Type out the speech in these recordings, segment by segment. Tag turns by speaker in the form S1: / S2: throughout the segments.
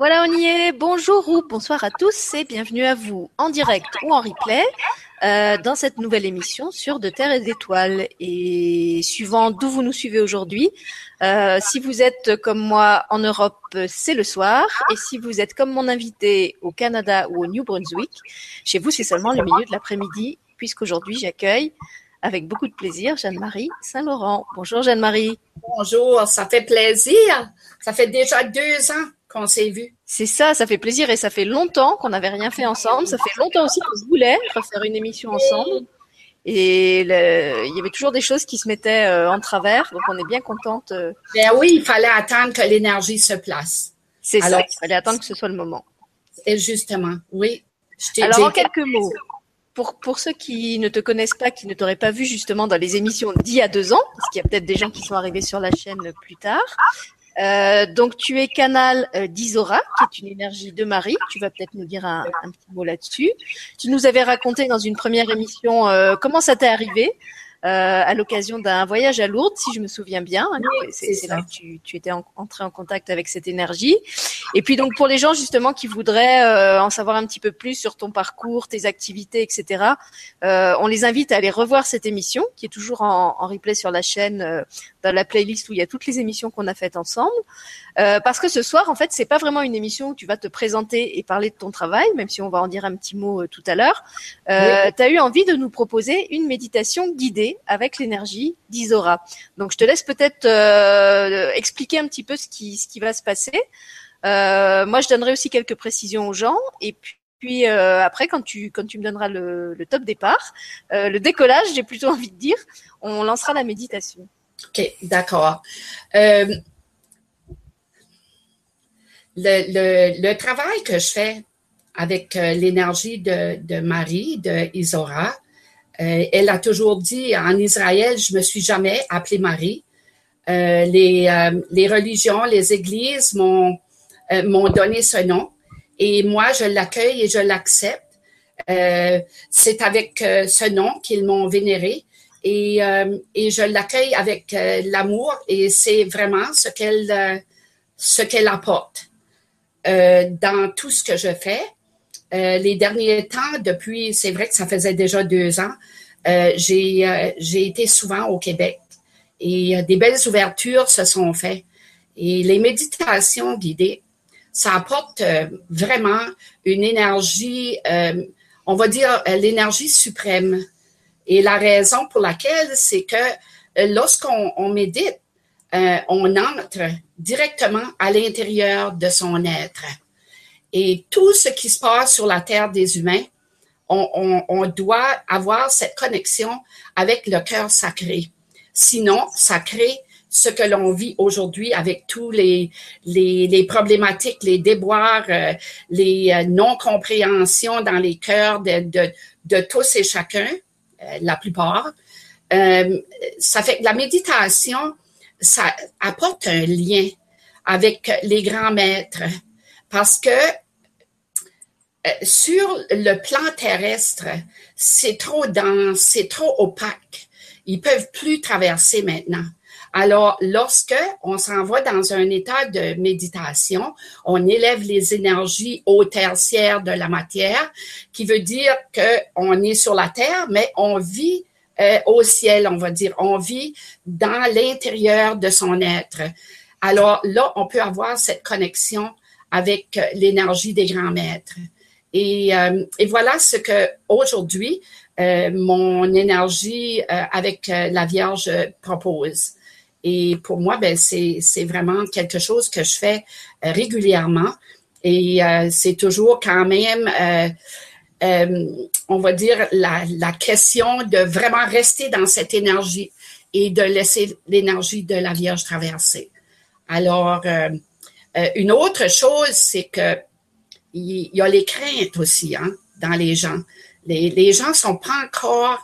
S1: Voilà, on y est. Bonjour ou bonsoir à tous et bienvenue à vous en direct ou en replay euh, dans cette nouvelle émission sur De Terre et d'Étoiles. Et suivant d'où vous nous suivez aujourd'hui, euh, si vous êtes comme moi en Europe, c'est le soir. Et si vous êtes comme mon invité au Canada ou au New Brunswick, chez vous, c'est seulement le milieu de l'après-midi, puisqu'aujourd'hui, j'accueille avec beaucoup de plaisir Jeanne-Marie Saint-Laurent. Bonjour Jeanne-Marie.
S2: Bonjour, ça fait plaisir. Ça fait déjà deux ans qu'on s'est vus.
S1: C'est ça, ça fait plaisir et ça fait longtemps qu'on n'avait rien fait ensemble. Ça fait longtemps aussi qu'on voulait faire une émission ensemble. Et il y avait toujours des choses qui se mettaient euh, en travers, donc on est bien contente. Euh.
S2: Ben oui, il fallait attendre que l'énergie se place.
S1: C'est ça, il fallait attendre que ce soit le moment.
S2: Et justement, oui.
S1: Alors en quelques mots, pour, pour ceux qui ne te connaissent pas, qui ne t'auraient pas vu justement dans les émissions d'il y a deux ans, parce qu'il y a peut-être des gens qui sont arrivés sur la chaîne plus tard, euh, donc tu es canal euh, d'Isora, qui est une énergie de Marie. Tu vas peut-être nous dire un, un petit mot là-dessus. Tu nous avais raconté dans une première émission euh, comment ça t'est arrivé. Euh, à l'occasion d'un voyage à Lourdes, si je me souviens bien. c'est là que tu, tu étais entré en contact avec cette énergie. Et puis donc pour les gens justement qui voudraient euh, en savoir un petit peu plus sur ton parcours, tes activités, etc., euh, on les invite à aller revoir cette émission qui est toujours en, en replay sur la chaîne, euh, dans la playlist où il y a toutes les émissions qu'on a faites ensemble. Euh, parce que ce soir, en fait, c'est pas vraiment une émission où tu vas te présenter et parler de ton travail, même si on va en dire un petit mot euh, tout à l'heure. Euh, Tu as eu envie de nous proposer une méditation guidée avec l'énergie d'Isora. Donc, je te laisse peut-être euh, expliquer un petit peu ce qui, ce qui va se passer. Euh, moi, je donnerai aussi quelques précisions aux gens, et puis. Puis après, quand tu quand tu me donneras le, le top départ, le décollage, j'ai plutôt envie de dire, on lancera la méditation.
S2: Ok, d'accord. Euh, le, travail que je fais avec euh, l'énergie de, Marie, de Isora, euh, elle a toujours dit en Israël, je me suis jamais appelée Marie. Les, religions, les églises m'ont donné ce nom et moi je l'accueille et je l'accepte. C'est avec ce nom qu'ils m'ont vénéré et, et je l'accueille avec l'amour et c'est vraiment ce qu'elle ce qu'elle apporte. Euh, dans tout ce que je fais. Euh, les derniers temps, depuis, c'est vrai que ça faisait déjà deux ans, euh, j'ai euh, j'ai été souvent au Québec et des belles ouvertures se sont faites. Et les méditations guidées, ça apporte vraiment une énergie, on va dire l'énergie suprême. Et la raison pour laquelle, c'est que lorsqu'on on médite, euh, on entre directement à l'intérieur de son être. Et tout ce qui se passe sur la terre des humains, on, doit avoir cette connexion avec le cœur sacré. Sinon, ça crée ce que l'on vit aujourd'hui avec tous les, problématiques, les déboires, euh, les euh, non-compréhensions dans les cœurs de tous et chacun, la plupart. ça fait que la méditation, ça apporte un lien avec les grands maîtres parce que euh, sur le plan terrestre, c'est trop dense, c'est trop opaque. Ils peuvent plus traverser maintenant. Alors, lorsque on s'en va dans un état de méditation, on élève les énergies au tertiaire de la matière, qui veut dire que on est sur la terre, mais on vit euh, au ciel, on va dire. On vit dans l'intérieur de son être. Alors là, on peut avoir cette connexion avec euh, l'énergie des grands maîtres. Et, euh, et voilà ce que aujourd'hui mon énergie avec la Vierge propose. Et pour moi, ben c'est vraiment quelque chose que je fais régulièrement. Et c'est toujours quand même euh, on va dire, la, la, question de vraiment rester dans cette énergie et de laisser l'énergie de la Vierge traverser. Alors, euh, euh une autre chose, c'est que il y, a les craintes aussi hein, dans les gens. Les, les gens sont pas encore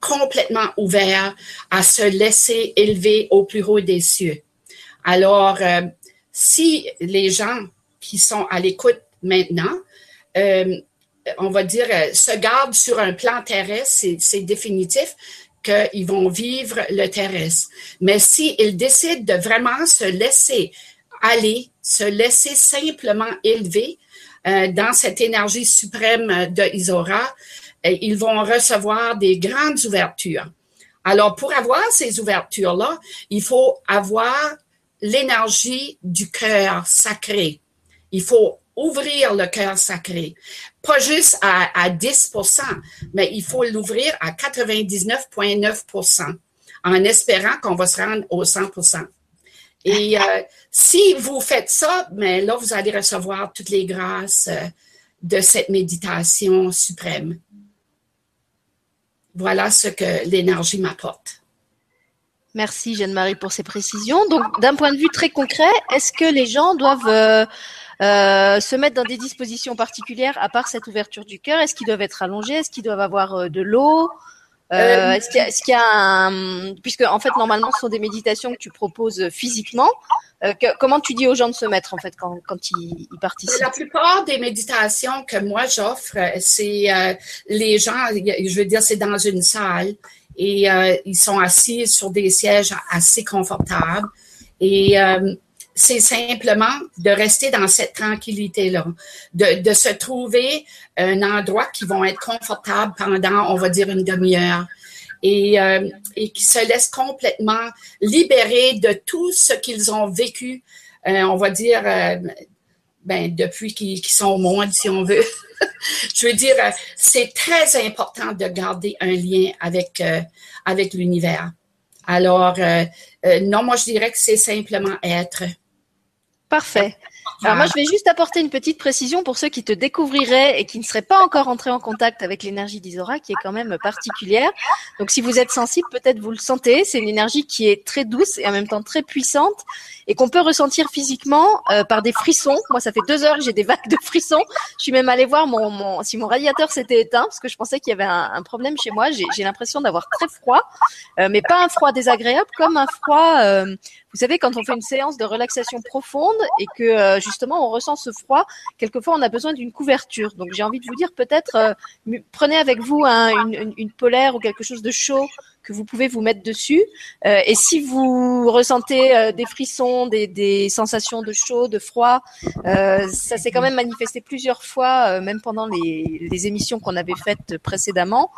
S2: complètement ouverts à se laisser élever au plus haut des cieux. Alors, euh, si les gens qui sont à l'écoute maintenant euh, on va dire, euh, se gardent sur un plan terrestre, c'est définitif qu'ils vont vivre le terrestre. Mais s'ils décident de vraiment se laisser aller, se laisser simplement élever dans cette énergie suprême de Isora, ils vont recevoir des grandes ouvertures. Alors, pour avoir ces ouvertures-là, il faut avoir l'énergie du cœur sacré. Il faut ouvrir le cœur sacré. Pas juste à, à 10% mais il faut l'ouvrir à 99,9% en espérant qu'on va se rendre au 100% Et euh, si vous faites ça, mais là, vous allez recevoir toutes les grâces euh, de cette méditation suprême. Voilà ce que l'énergie m'apporte.
S1: Merci Jeanne-Marie pour ces précisions. Donc, d'un point de vue très concret, est-ce que les gens doivent euh, euh, se mettre dans des dispositions particulières à part cette ouverture du cœur? Est-ce qu'ils doivent être allongés? Est-ce qu'ils doivent avoir euh, de l'eau? Est-ce qu'il y, a, un... Puisque, en fait, normalement, ce sont des méditations que tu proposes physiquement. comment tu dis aux gens de se mettre, en fait, quand, quand ils, ils, participent?
S2: La plupart des méditations que moi, j'offre, c'est les gens, je veux dire, c'est dans une salle et euh, ils sont assis sur des sièges assez confortables. Et euh, c'est simplement de rester dans cette tranquillité-là, de, de, se trouver un endroit qui vont être confortable pendant, on va dire, une demi-heure. Et, euh, et qui se laissent complètement libérer de tout ce qu'ils ont vécu, on va dire, ben, depuis qu'ils sont au monde, si on veut. je veux dire, c'est très important de garder un lien avec, euh, avec l'univers. Alors, euh, euh, non, moi, je dirais que c'est simplement être.
S1: Parfait. Alors moi, je vais juste apporter une petite précision pour ceux qui te découvriraient et qui ne seraient pas encore entrés en contact avec l'énergie d'Isora, qui est quand même particulière. Donc si vous êtes sensible, peut-être vous le sentez. C'est une énergie qui est très douce et en même temps très puissante et qu'on peut ressentir physiquement euh, par des frissons. Moi, ça fait deux heures que j'ai des vagues de frissons. Je suis même allée voir mon, mon si mon radiateur s'était éteint parce que je pensais qu'il y avait un, un, problème chez moi. J'ai l'impression d'avoir très froid, euh, mais pas un froid désagréable, comme un froid. Euh, vous savez, quand on fait une séance de relaxation profonde et que euh, justement on ressent ce froid, quelquefois on a besoin d'une couverture. Donc j'ai envie de vous dire peut-être euh, prenez avec vous une, une, une, polaire ou quelque chose de chaud que vous pouvez vous mettre dessus. Euh, et si vous ressentez euh, des frissons, des, sensations de chaud, de froid, euh, ça s'est quand même manifesté plusieurs fois, même pendant les émissions qu'on avait faites précédemment.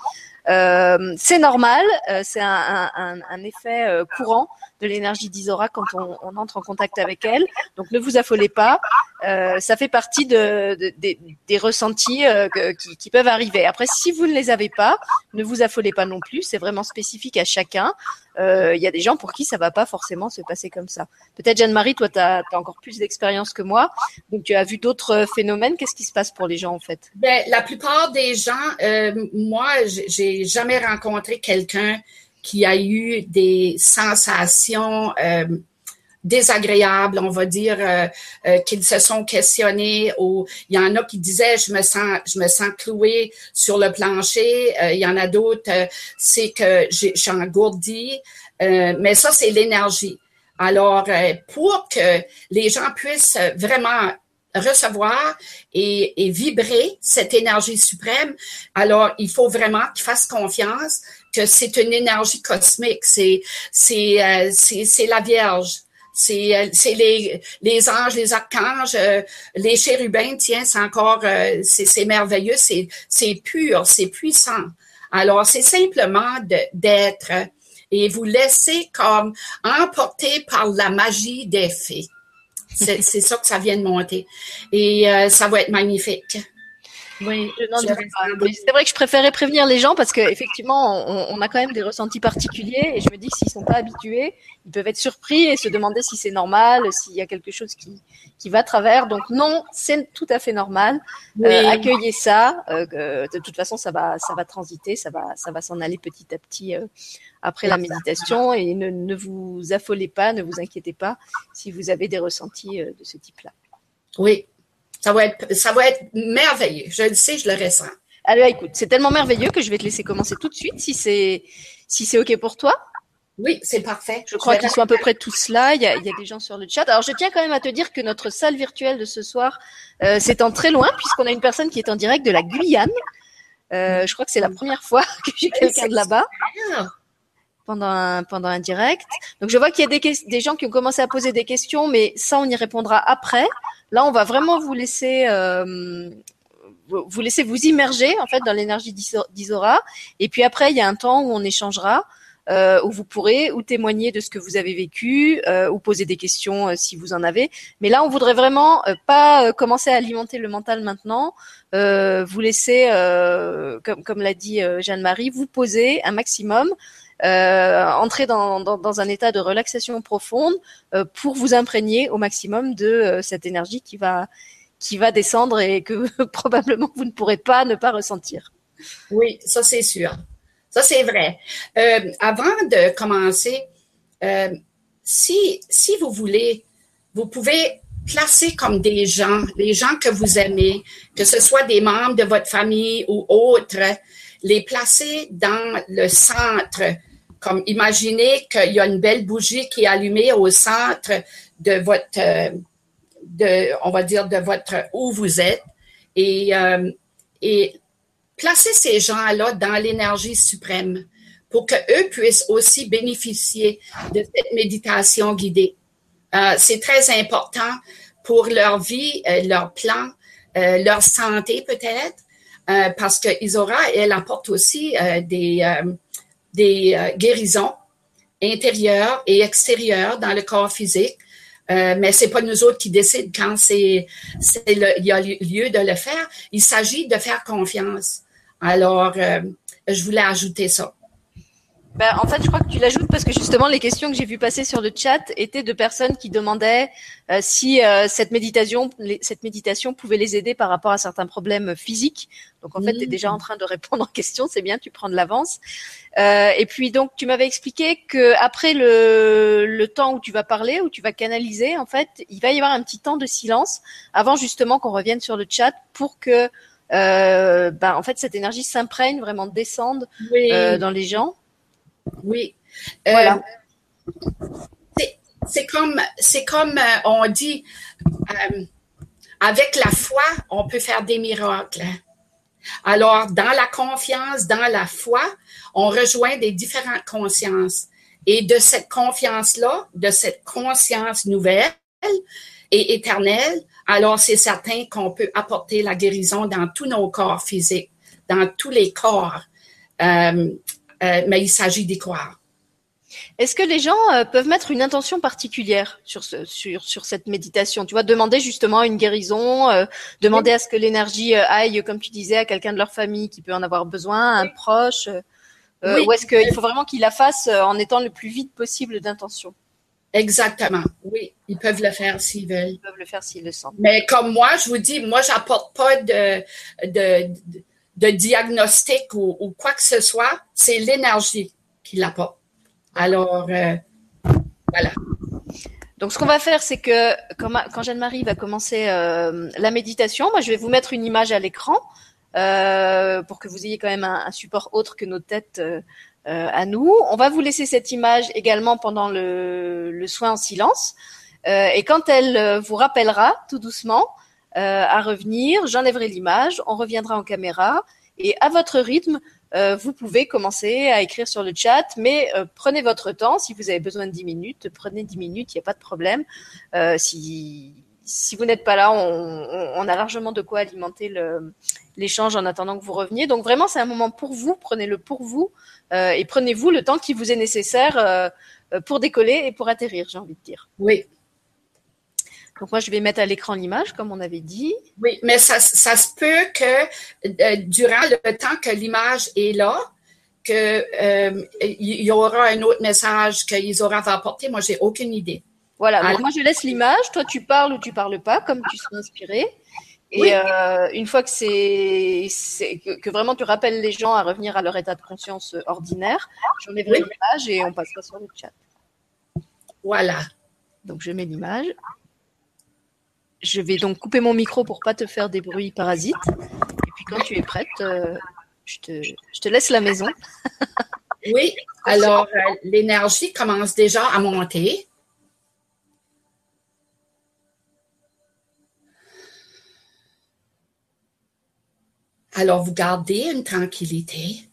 S1: Euh, c'est normal, c'est un, un, un, effet courant de l'énergie d'Isora quand on, on, entre en contact avec elle. Donc ne vous affolez pas, ça fait partie de, de, de des ressentis qui, qui, peuvent arriver. Après, si vous ne les avez pas, ne vous affolez pas non plus, c'est vraiment spécifique à chacun. Il euh, y a des gens pour qui ça va pas forcément se passer comme ça. Peut-être Jeanne-Marie, toi, tu as, encore plus d'expérience que moi, donc tu as vu d'autres phénomènes. Qu'est-ce qui se passe pour les gens en fait?
S2: Ben, La plupart des gens, euh, moi, j'ai jamais rencontré quelqu'un qui a eu des sensations euh, désagréables, on va dire, euh, euh, qu'ils se sont questionnés. Ou il y en a qui disaient je me sens, je me sens cloué sur le plancher. Il y en a d'autres, c'est que j'ai engourdi. mais ça, c'est l'énergie. Alors, pour que les gens puissent vraiment recevoir et, et, vibrer cette énergie suprême, alors il faut vraiment qu'ils fassent confiance que c'est une énergie cosmique, c'est c'est c'est la Vierge. C'est c'est les, les anges, les archanges, euh, les chérubins, tiens, c'est encore, euh, c'est merveilleux, c'est c'est pur, c'est puissant. Alors, c'est simplement d'être et vous laisser comme emporter par la magie des fées. C'est ça que ça vient de monter. Et euh, ça va être magnifique.
S1: Oui, c'est vrai que je préférais prévenir les gens parce qu'effectivement, on, on, a quand même des ressentis particuliers et je me dis que s'ils sont pas habitués, ils peuvent être surpris et se demander si c'est normal, s'il y a quelque chose qui, qui va à travers. Donc non, c'est tout à fait normal. Euh, accueillez ça. Euh, de toute façon, ça va, ça va transiter, ça va, ça va s'en aller petit à petit euh, après la méditation et ne, ne vous affolez pas, ne vous inquiétez pas si vous avez des ressentis euh, de ce type-là.
S2: Oui, ça va être, ça va être merveilleux. Je le sais, je le ressens.
S1: Alors, écoute, c'est tellement merveilleux que je vais te laisser commencer tout de suite, si c'est, si c'est ok pour toi.
S2: Oui, c'est parfait.
S1: Je crois qu'ils sont à peu près tous là. Il y, a, il y, a, des gens sur le chat. Alors, je tiens quand même à te dire que notre salle virtuelle de ce soir euh, s'étend très loin, puisqu'on a une personne qui est en direct de la Guyane. Euh, je crois que c'est la première fois que j'ai quelqu'un de là-bas. Pendant un, pendant un direct. Donc je vois qu'il y a des, des gens qui ont commencé à poser des questions, mais ça on y répondra après. Là, on va vraiment vous laisser euh, vous laisser vous immerger en fait dans l'énergie d'Isora. Et puis après, il y a un temps où on échangera. Euh, où vous pourrez ou témoigner de ce que vous avez vécu euh, ou poser des questions euh, si vous en avez. Mais là, on voudrait vraiment euh, pas euh, commencer à alimenter le mental maintenant. vous laisser, comme, comme l'a dit Jeanne-Marie, vous poser un maximum. Entrer dans, un état de relaxation profonde pour vous imprégner au maximum de cette énergie qui va qui va descendre et que probablement vous ne pourrez pas ne pas ressentir.
S2: Oui, ça c'est sûr. Ça c'est vrai. Euh, avant de commencer, euh, si, si vous voulez, vous pouvez placer comme des gens, les gens que vous aimez, que ce soit des membres de votre famille ou autres, les placer dans le centre. Comme imaginez qu'il y a une belle bougie qui est allumée au centre de votre, euh, on va dire, de votre où vous êtes et, euh, et placer ces gens-là dans l'énergie suprême pour qu'eux puissent aussi bénéficier de cette méditation guidée. Euh, c'est très important pour leur vie, euh, leur plan, leur santé peut-être, parce que Isora, elle apporte aussi des, des guérisons intérieures et extérieures dans le corps physique euh, mais c'est pas nous autres qui décident quand c'est, il y a lieu de le faire. Il s'agit de faire confiance. Alors, euh, je voulais ajouter ça.
S1: Ben, en fait, je crois que tu l'ajoutes parce que justement, les questions que j'ai vues passer sur le chat étaient de personnes qui demandaient euh, si euh, cette méditation, cette méditation pouvait les aider par rapport à certains problèmes physiques. Donc, en fait, tu es déjà en train de répondre en question. C'est bien, tu prends de l'avance. Euh, et puis, donc, tu m'avais expliqué que après le, le temps où tu vas parler, où tu vas canaliser, en fait, il va y avoir un petit temps de silence avant justement qu'on revienne sur le chat pour que, ben, en fait, cette énergie s'imprègne, vraiment descende dans les gens.
S2: Oui. Voilà. Euh, c'est comme, c'est comme euh, on dit, euh, avec la foi, on peut faire des miracles. Alors, dans la confiance, dans la foi, on rejoint des différentes consciences. Et de cette confiance-là, de cette conscience nouvelle et éternelle, alors c'est certain qu'on peut apporter la guérison dans tous nos corps physiques, dans tous les corps. Euh, mais il s'agit d'y croire.
S1: Est-ce que les gens euh, peuvent mettre une intention particulière sur, ce, sur, sur cette méditation? Tu vois, demander justement une guérison, euh, demander à ce que l'énergie aille, comme tu disais, à quelqu'un de leur famille qui peut en avoir besoin, un proche Ou est-ce qu'il faut vraiment qu'ils la fassent en étant le plus vite possible d'intention?
S2: Exactement. Oui, ils peuvent le faire s'ils veulent.
S1: Ils peuvent le faire s'ils le sentent.
S2: Mais comme moi, je vous dis, moi, j'apporte pas de, de, de de diagnostic ou, quoi que ce soit, c'est l'énergie qui l'apporte. Alors, euh, voilà.
S1: Donc, ce qu'on va faire, c'est que quand, Jeanne-Marie va commencer euh, la méditation, moi, je vais vous mettre une image à l'écran euh, pour que vous ayez quand même un, support autre que nos têtes à nous. On va vous laisser cette image également pendant le, le soin en silence. et quand elle vous rappellera tout doucement, euh, à revenir, j'enlèverai l'image, on reviendra en caméra et à votre rythme, euh, vous pouvez commencer à écrire sur le chat, mais euh, prenez votre temps. Si vous avez besoin de 10 minutes, prenez 10 minutes, il n'y a pas de problème. si, si vous n'êtes pas là, on, on, a largement de quoi alimenter l'échange en attendant que vous reveniez. Donc vraiment, c'est un moment pour vous, prenez-le pour vous et prenez-vous le temps qui vous est nécessaire pour décoller et pour atterrir, j'ai envie de dire.
S2: Oui,
S1: donc moi, je vais mettre à l'écran l'image, comme on avait dit.
S2: Oui, mais ça, ça se peut que euh, durant le temps que l'image est là, qu'il euh, y aura un autre message qu'Isora va apporter. Moi, j'ai aucune idée.
S1: Voilà, moi je laisse l'image, toi tu parles ou tu parles pas, comme tu seras inspiré. Et euh, une fois que c'est que, que, vraiment tu rappelles les gens à revenir à leur état de conscience ordinaire, j'enlèverai oui. l'image et on passera sur le chat.
S2: Voilà.
S1: Donc je mets l'image. Je vais donc couper mon micro pour pas te faire des bruits parasites. Et puis quand tu es prête, euh, je, te, laisse la maison.
S2: oui, alors euh, l'énergie commence déjà à monter. Alors vous gardez une tranquillité.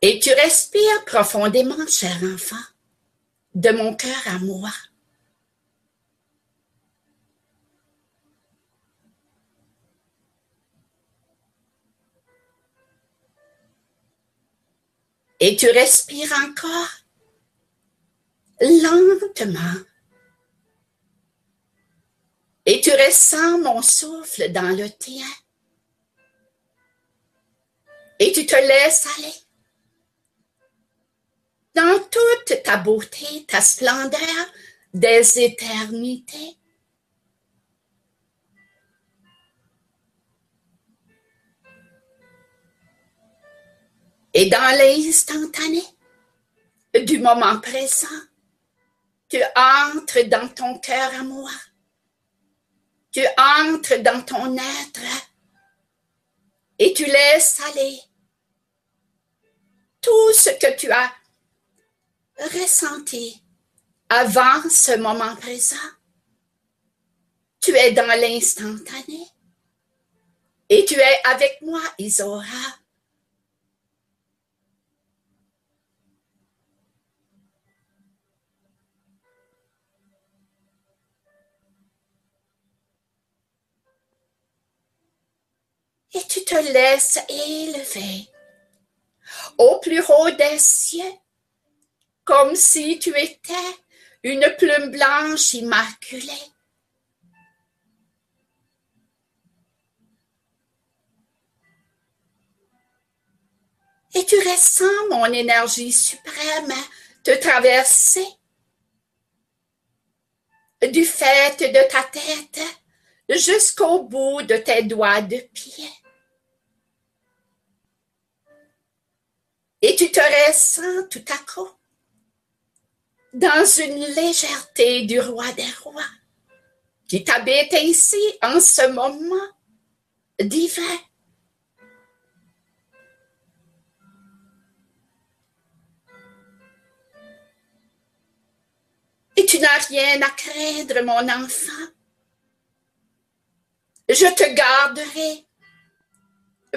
S2: Et tu respires profondément, cher enfant, de mon cœur à moi. Et tu respires encore lentement. Et tu ressens mon souffle dans le tien. Et tu te laisses aller dans toute ta beauté, ta splendeur des éternités. Et dans l'instantané du moment présent, tu entres dans ton cœur à moi. Tu entres dans ton être et tu laisses aller tout ce que tu as ressenti avant ce moment présent. Tu es dans l'instantané et tu es avec moi, Isora. Et tu te laisses élever au plus haut des cieux comme si tu étais une plume blanche immaculée. Et tu ressens mon énergie suprême te traverser du fait de ta tête jusqu'au bout de tes doigts de pied. Et tu te ressens tout à coup dans une légèreté du roi des rois, qui t'habite ainsi en ce moment divin. Et tu n'as rien à craindre, mon enfant. Je te garderai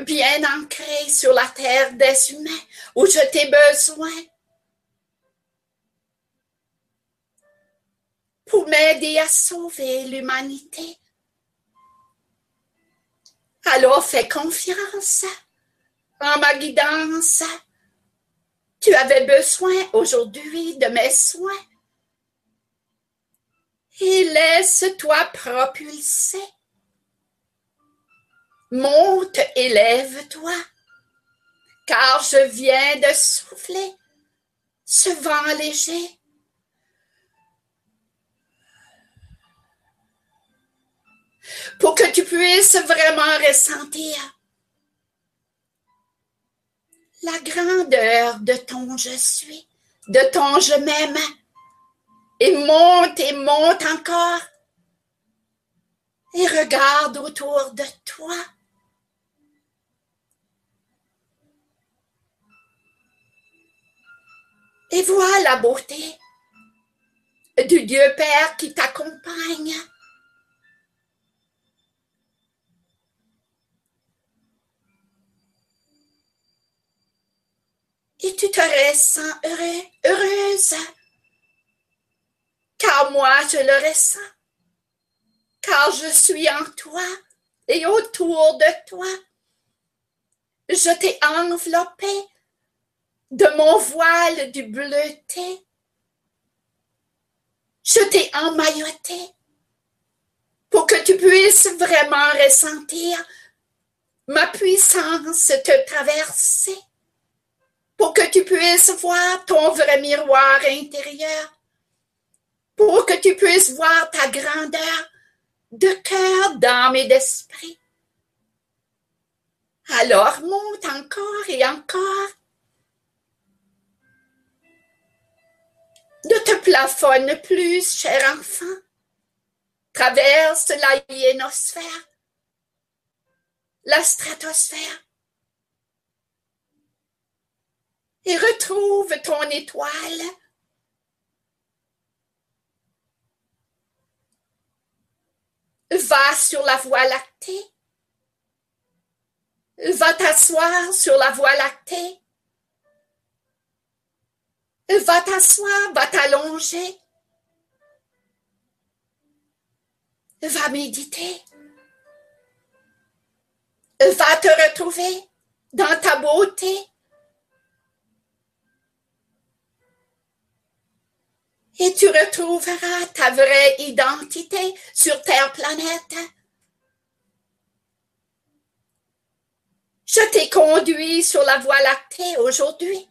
S2: bien ancré sur la terre des humains où je t'ai besoin. Pour m'aider à sauver l'humanité. Alors fais confiance en ma guidance. Tu avais besoin aujourd'hui de mes soins. Et laisse-toi propulser. Monte, élève-toi, car je viens de souffler ce vent léger pour que tu puisses vraiment ressentir la grandeur de ton je suis, de ton je m'aime, et monte et monte encore, et regarde autour de toi. Et vois la beauté du Dieu Père qui t'accompagne et tu te ressens heureuse. Car moi, je le ressens. Car je suis en toi et autour de toi. Je t'ai enveloppé de mon voile du bleuté. Je t'ai emmailloté pour que tu puisses vraiment ressentir ma puissance te traverser pour que tu puisses voir ton vrai miroir intérieur, pour que tu puisses voir ta grandeur de cœur, d'âme et d'esprit. Alors monte encore et encore. Ne te plafonne plus, cher enfant. Traverse la hyénosphère, la stratosphère, et retrouve ton étoile. Va sur la voie lactée. Va t'asseoir sur la voie lactée Va t'asseoir, va t'allonger. Va méditer. Va te retrouver dans ta beauté. Et tu retrouveras ta vraie identité sur Terre planète. Je t'ai conduit sur la voie lactée aujourd'hui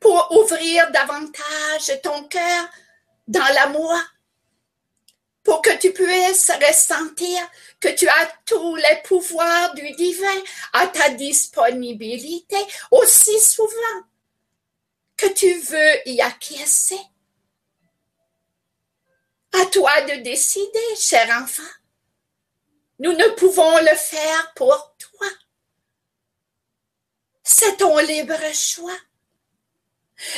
S2: pour ouvrir davantage ton cœur dans l'amour, pour que tu puisses ressentir que tu as tous les pouvoirs du divin à ta disponibilité aussi souvent que tu veux y acquiescer. À toi de décider, cher enfant. Nous ne pouvons le faire pour toi. C'est ton libre choix.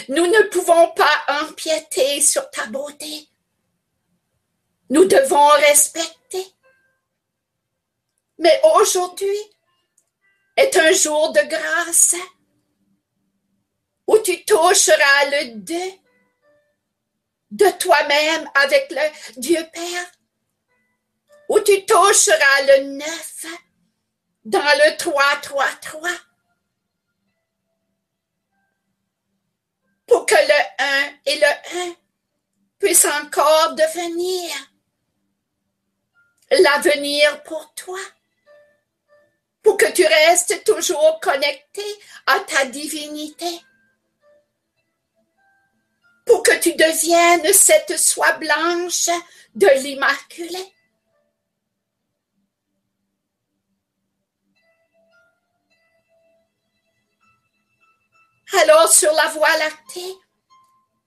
S2: Nous ne pouvons pas empiéter sur ta beauté. Nous devons respecter. Mais aujourd'hui est un jour de grâce où tu toucheras le deux de toi-même avec le Dieu Père, où tu toucheras le neuf dans le 3-3-3 pour que le un et le un puissent encore devenir l'avenir pour toi, pour que tu restes toujours connecté à ta divinité, pour que tu deviennes cette soie blanche de l'Immaculée. Alors sur la voie lactée,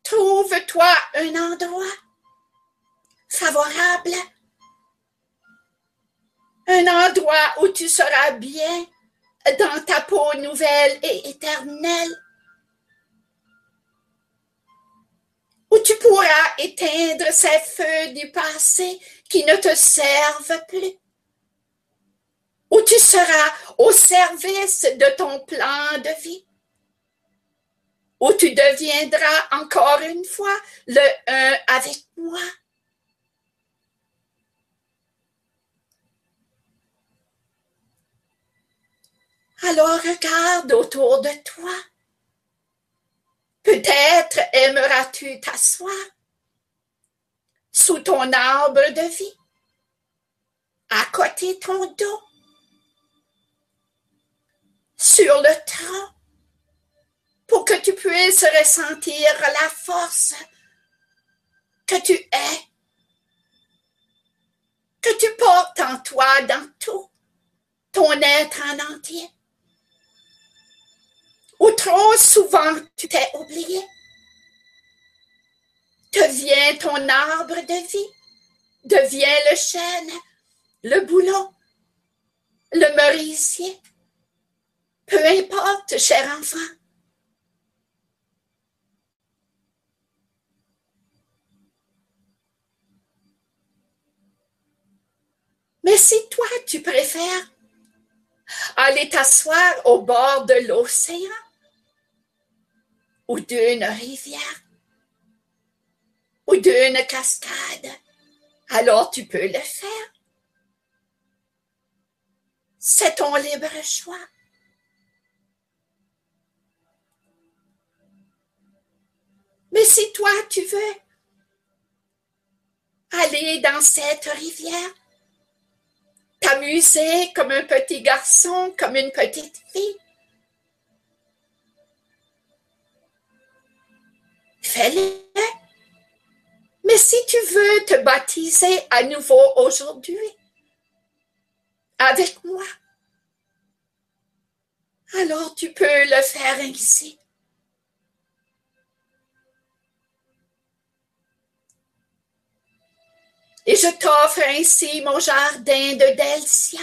S2: trouve-toi un endroit favorable, un endroit où tu seras bien dans ta peau nouvelle et éternelle, où tu pourras éteindre ces feux du passé qui ne te servent plus, où tu seras au service de ton plan de vie où tu deviendras encore une fois le un avec moi. Alors regarde autour de toi. Peut-être aimeras-tu t'asseoir sous ton arbre de vie, à côté ton dos, sur le tronc pour que tu puisses ressentir la force que tu es, que tu portes en toi dans tout ton être en entier. Ou trop souvent tu t'es oublié. Deviens ton arbre de vie, deviens le chêne, le boulot, le merisier. Peu importe, cher enfant. Mais si toi, tu préfères aller t'asseoir au bord de l'océan ou d'une rivière ou d'une cascade, alors tu peux le faire. C'est ton libre choix. Mais si toi, tu veux aller dans cette rivière, t'amuser comme un petit garçon, comme une petite fille. Fais-le. Mais si tu veux te baptiser à nouveau aujourd'hui, avec moi, alors tu peux le faire ici. et je t'offre ainsi mon jardin de Delcia,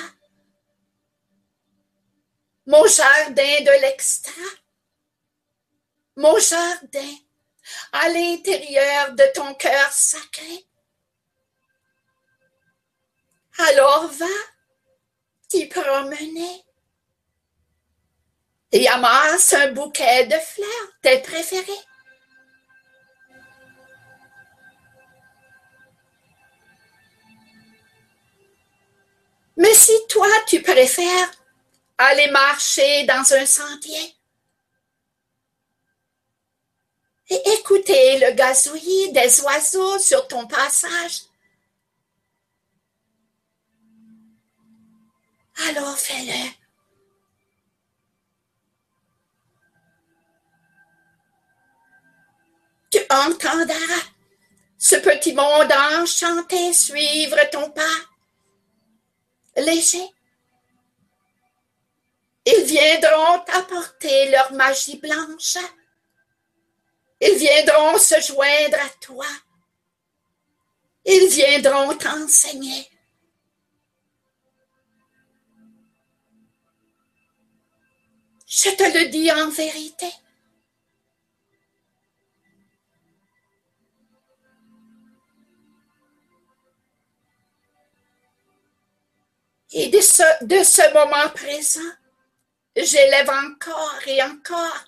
S2: mon jardin de l'extra, mon jardin à l'intérieur de ton cœur sacré. Alors va t'y promener et amasse un bouquet de fleurs, tes préférées. Mais si toi, tu préfères aller marcher dans un sentier, et écouter le gazouillis des oiseaux sur ton passage, alors fais-le. Tu entendras ce petit monde enchanté suivre ton pas, léger. Ils viendront t'apporter leur magie blanche. Ils viendront se joindre à toi. Ils viendront t'enseigner. Je te le dis en vérité. Et de ce, de ce moment présent, j'élève encore et encore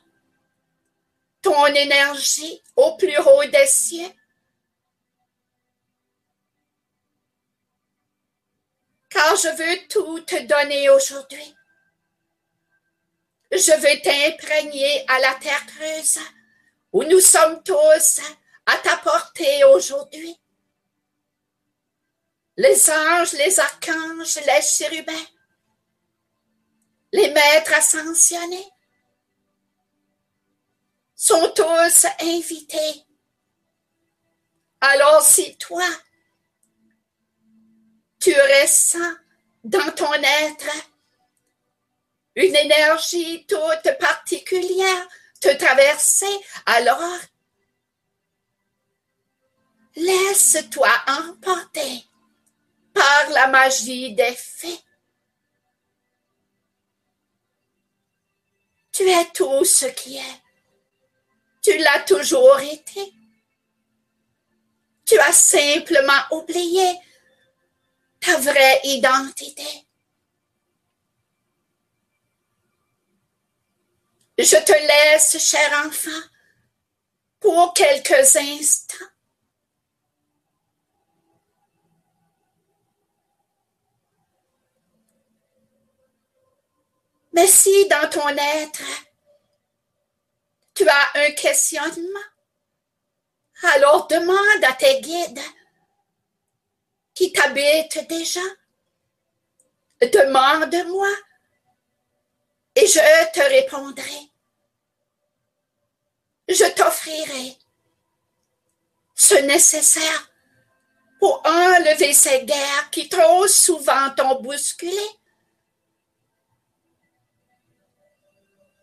S2: ton énergie au plus haut des cieux. Car je veux tout te donner aujourd'hui. Je veux t'imprégner à la terre creuse où nous sommes tous à ta portée aujourd'hui les anges, les archanges, les chérubins, les maîtres ascensionnés sont tous invités. Alors si toi, tu ressens dans ton être une énergie toute particulière te traverser, alors laisse-toi emporter par la magie des faits. Tu es tout ce qui est. Tu l'as toujours été. Tu as simplement oublié ta vraie identité. Je te laisse, cher enfant, pour quelques instants Mais si dans ton être, tu as un questionnement, alors demande à tes guides qui t'habitent déjà. Demande-moi et je te répondrai. Je t'offrirai ce nécessaire pour enlever ces guerres qui trop souvent t'ont bousculé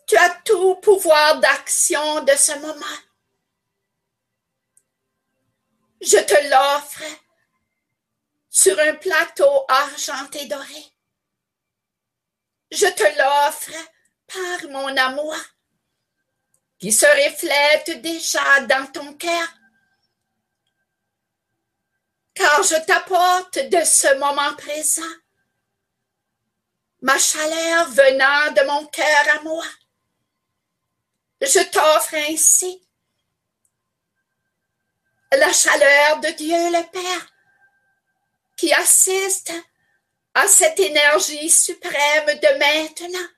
S2: Tu as tout pouvoir d'action de ce moment. Je te l'offre sur un plateau argenté doré. Je te l'offre par mon amour qui se reflète déjà dans ton cœur. Car je t'apporte de ce moment présent ma chaleur venant de mon cœur à moi. Je t'offre ainsi la chaleur de Dieu le Père qui assiste à cette énergie suprême de maintenant.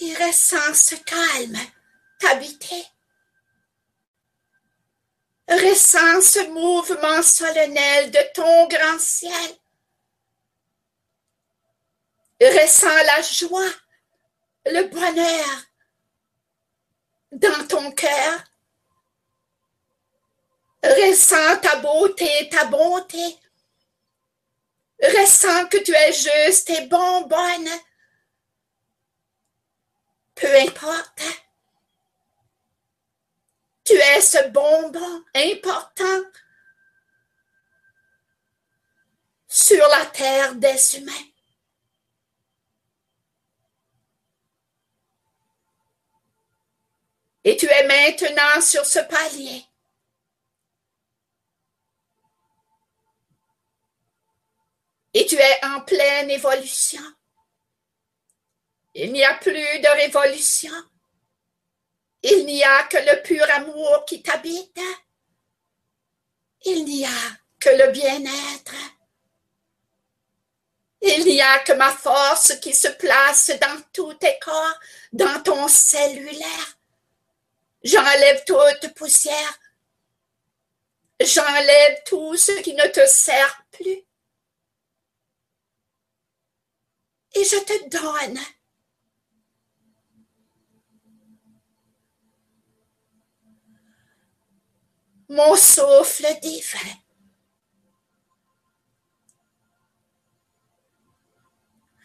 S2: Il ressent ce calme t'habiter Ressens ce mouvement solennel de ton grand ciel. Ressens la joie, le bonheur dans ton cœur. Ressens ta beauté, ta bonté. Ressens que tu es juste et bonbonne. Peu importe tu es ce bonbon important sur la terre des humains. Et tu es maintenant sur ce palier. Et tu es en pleine évolution. Il n'y a plus de révolution Il n'y a que le pur amour qui t'habite. Il n'y a que le bien-être. Il n'y a que ma force qui se place dans tous tes corps, dans ton cellulaire. J'enlève toute poussière. J'enlève tout ce qui ne te sert plus. Et je te donne mon souffle divin.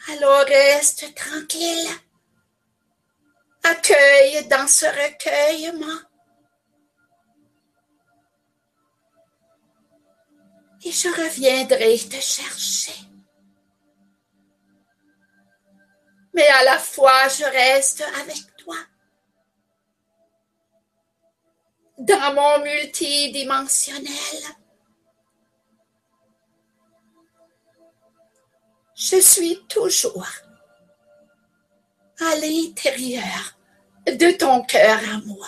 S2: Alors reste tranquille. Accueille dans ce recueillement. Et je reviendrai te chercher. Mais à la fois, je reste avec Dans mon multidimensionnel. je suis toujours à l'intérieur de ton cœur à moi.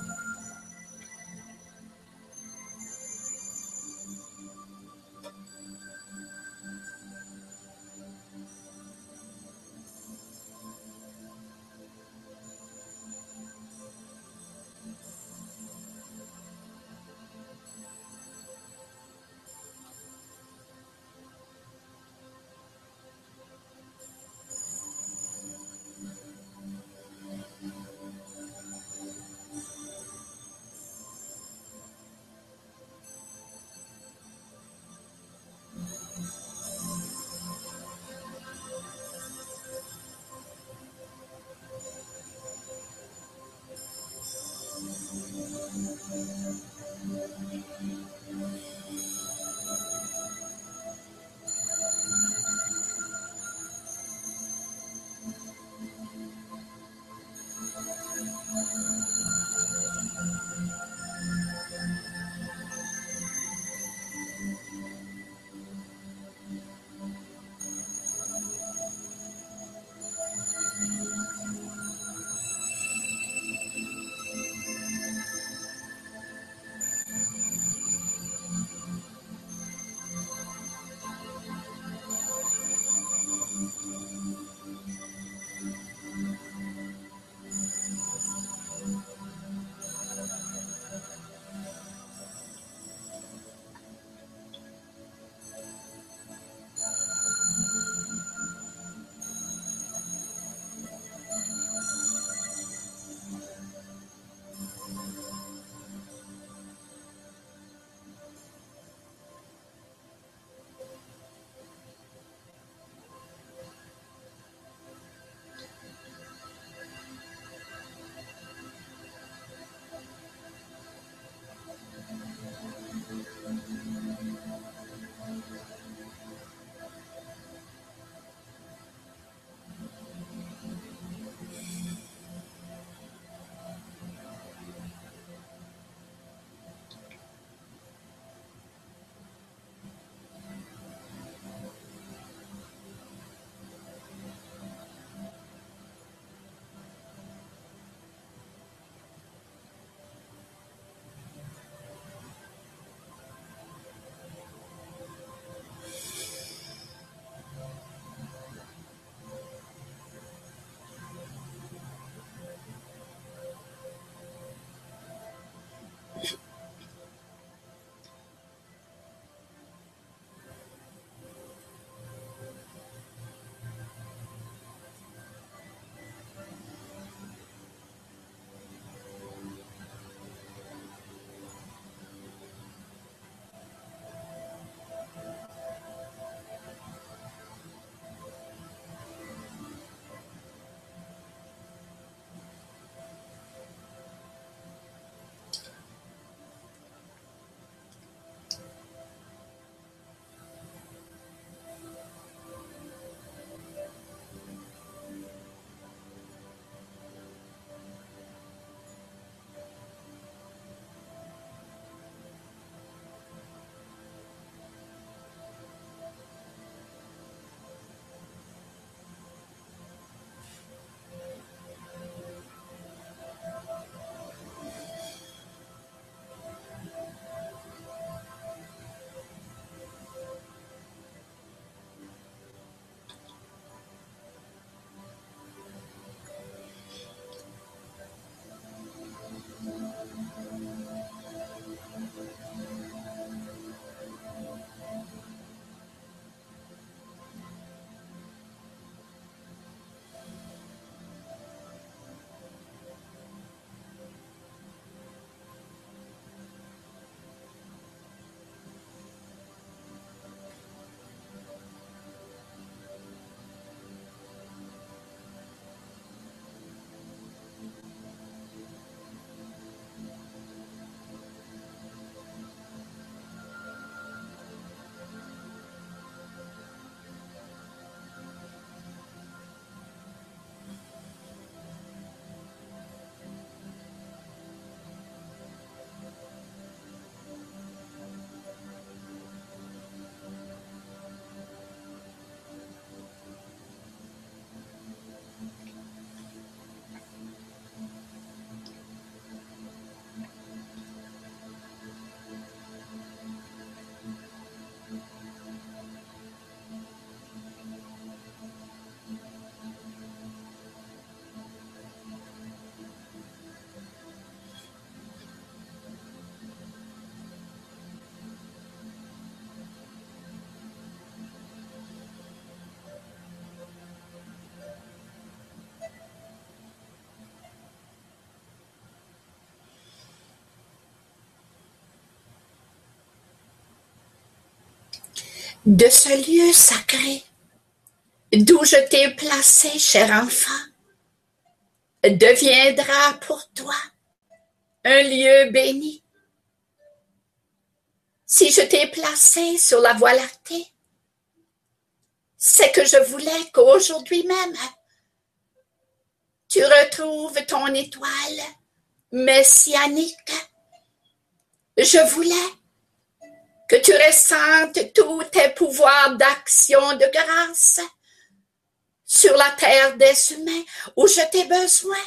S2: de ce lieu sacré d'où je t'ai placé, cher enfant, deviendra pour toi un lieu béni. Si je t'ai placé sur la voie lactée, c'est que je voulais qu'aujourd'hui même, tu retrouves ton étoile messianique. Je voulais que tu ressentes tous tes pouvoirs d'action de grâce sur la terre des humains où je t'ai besoin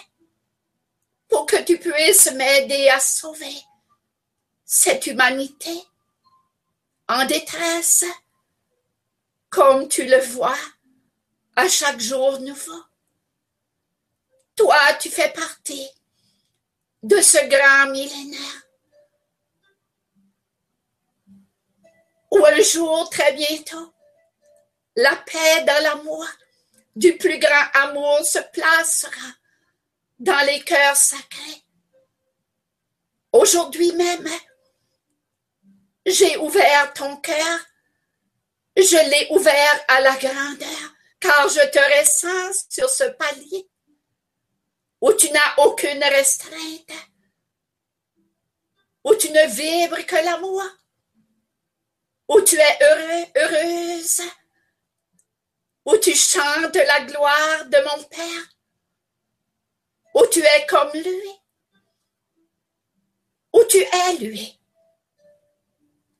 S2: pour que tu puisses m'aider à sauver cette humanité en détresse, comme tu le vois à chaque jour nouveau. Toi, tu fais partie de ce grand millénaire où un jour très bientôt, la paix dans l'amour du plus grand amour se placera dans les cœurs sacrés? Aujourd'hui même, j'ai ouvert ton cœur, je l'ai ouvert à la grandeur, car je te ressens sur ce palier où tu n'as aucune restreinte, où tu ne vibres que l'amour, où tu es heureux, heureuse, où tu chantes la gloire de mon Père, où tu es comme lui, où tu es lui.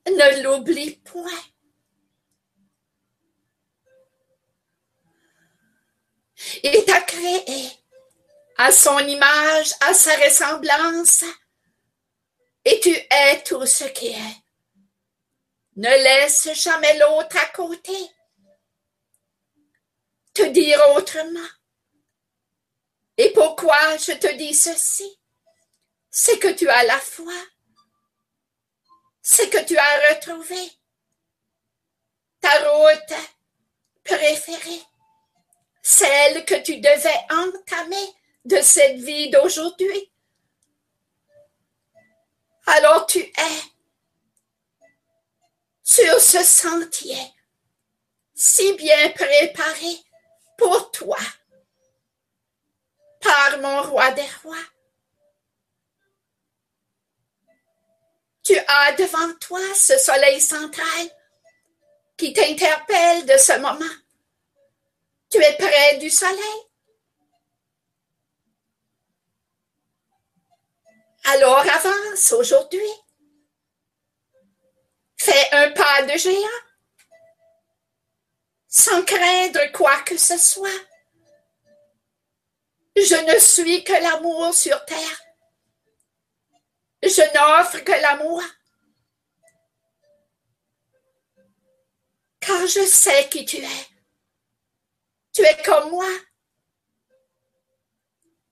S2: Ne l'oublie point. Il t'a créé à son image, à sa ressemblance, et tu es tout ce qui est. Ne laisse jamais l'autre à côté. Te dire autrement. Et pourquoi je te dis ceci? C'est que tu as la foi. C'est que tu as retrouvé ta route préférée, celle que tu devais entamer de cette vie d'aujourd'hui. Alors tu es sur ce sentier si bien préparé pour toi par mon roi des rois. Tu as devant toi ce soleil central qui t'interpelle de ce moment. Tu es près du soleil. Alors avance aujourd'hui. Fais un pas de géant sans craindre quoi que ce soit. Je ne suis que l'amour sur terre. Je n'offre que l'amour. Car je sais qui tu es. Tu es comme moi.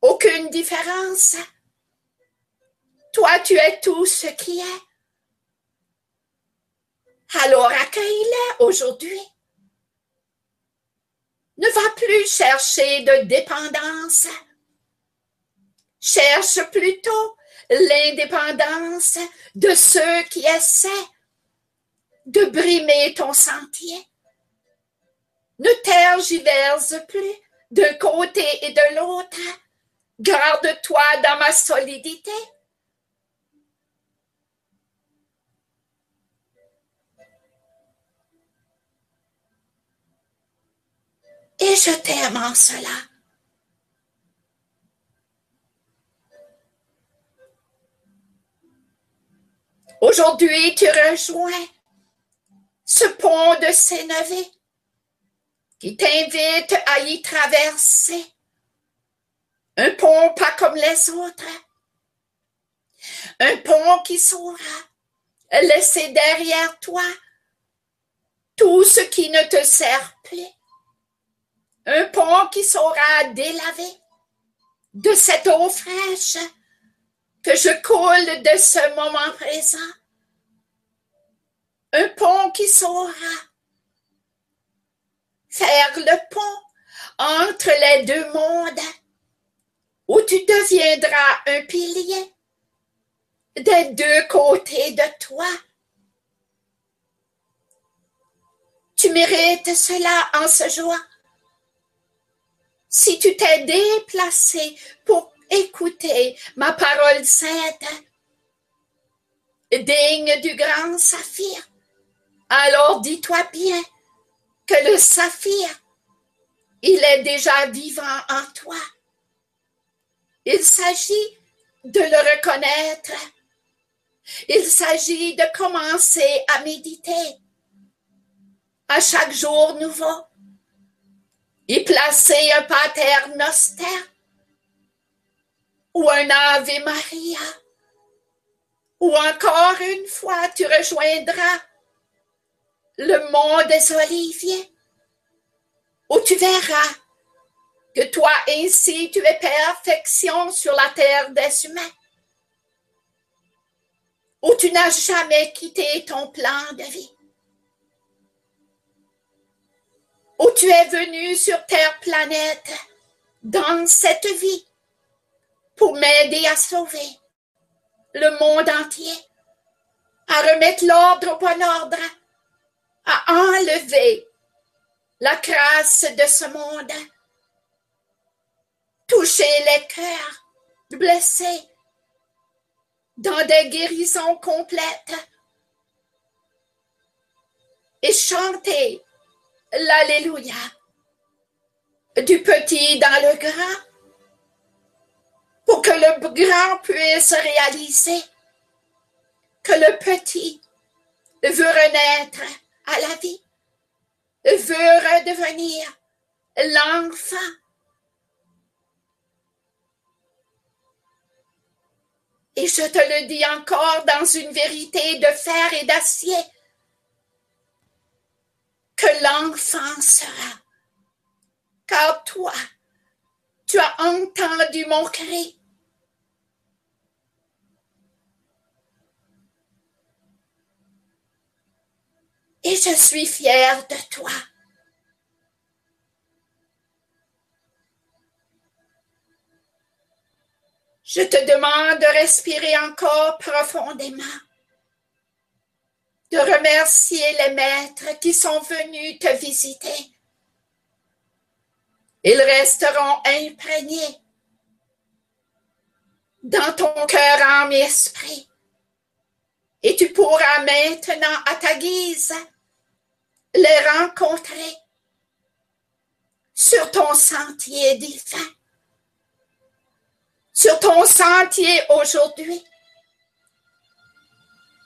S2: Aucune différence. Toi, tu es tout ce qui est. Alors accueille-le aujourd'hui. Ne va plus chercher de dépendance. Cherche plutôt l'indépendance de ceux qui essaient de brimer ton sentier. Ne tergiverse plus d'un côté et de l'autre. Garde-toi dans ma solidité. Et je t'aime en cela. Aujourd'hui, tu rejoins ce pont de Sénévé qui t'invite à y traverser. Un pont pas comme les autres. Un pont qui saura laisser derrière toi tout ce qui ne te sert plus un pont qui saura délaver de cette eau fraîche que je coule de ce moment présent. Un pont qui saura faire le pont entre les deux mondes où tu deviendras un pilier des deux côtés de toi. Tu mérites cela en ce jour. Si tu t'es déplacé pour écouter ma parole sainte, digne du grand saphir, alors dis-toi bien que le saphir, il est déjà vivant en toi. Il s'agit de le reconnaître. Il s'agit de commencer à méditer à chaque jour nouveau y placer un pater noster ou un Ave Maria. Ou encore une fois tu rejoindras le monde des oliviers où tu verras que toi ainsi tu es perfection sur la terre des humains. Où tu n'as jamais quitté ton plan de vie où tu es venu sur Terre planète dans cette vie pour m'aider à sauver le monde entier, à remettre l'ordre au bon ordre, à enlever la crasse de ce monde, toucher les cœurs blessés dans des guérisons complètes et chanter l'Alléluia. Du petit dans le grand. Pour que le grand puisse réaliser. Que le petit veut renaître à la vie, veut redevenir l'enfant. Et je te le dis encore dans une vérité de fer et d'acier, que l'enfant sera. Car toi, tu as entendu mon cri. Et je suis fière de toi. Je te demande de respirer encore profondément de remercier les maîtres qui sont venus te visiter. Ils resteront imprégnés dans ton cœur, âme et esprit. Et tu pourras maintenant, à ta guise, les rencontrer sur ton sentier divin, sur ton sentier aujourd'hui.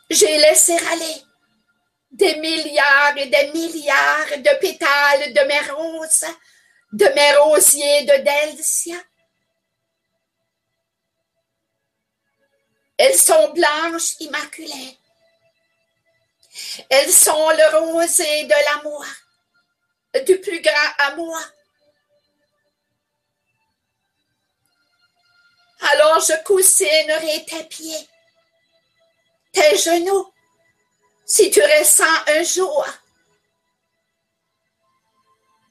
S2: J'ai laissé aller des milliards et des milliards de pétales de mes roses, de mes rosiers de Delcia. Elles sont blanches immaculées. Elles sont le rosé de l'amour, du plus grand amour. Alors je coussinerai tes pieds, tes genoux, si tu ressens un jour.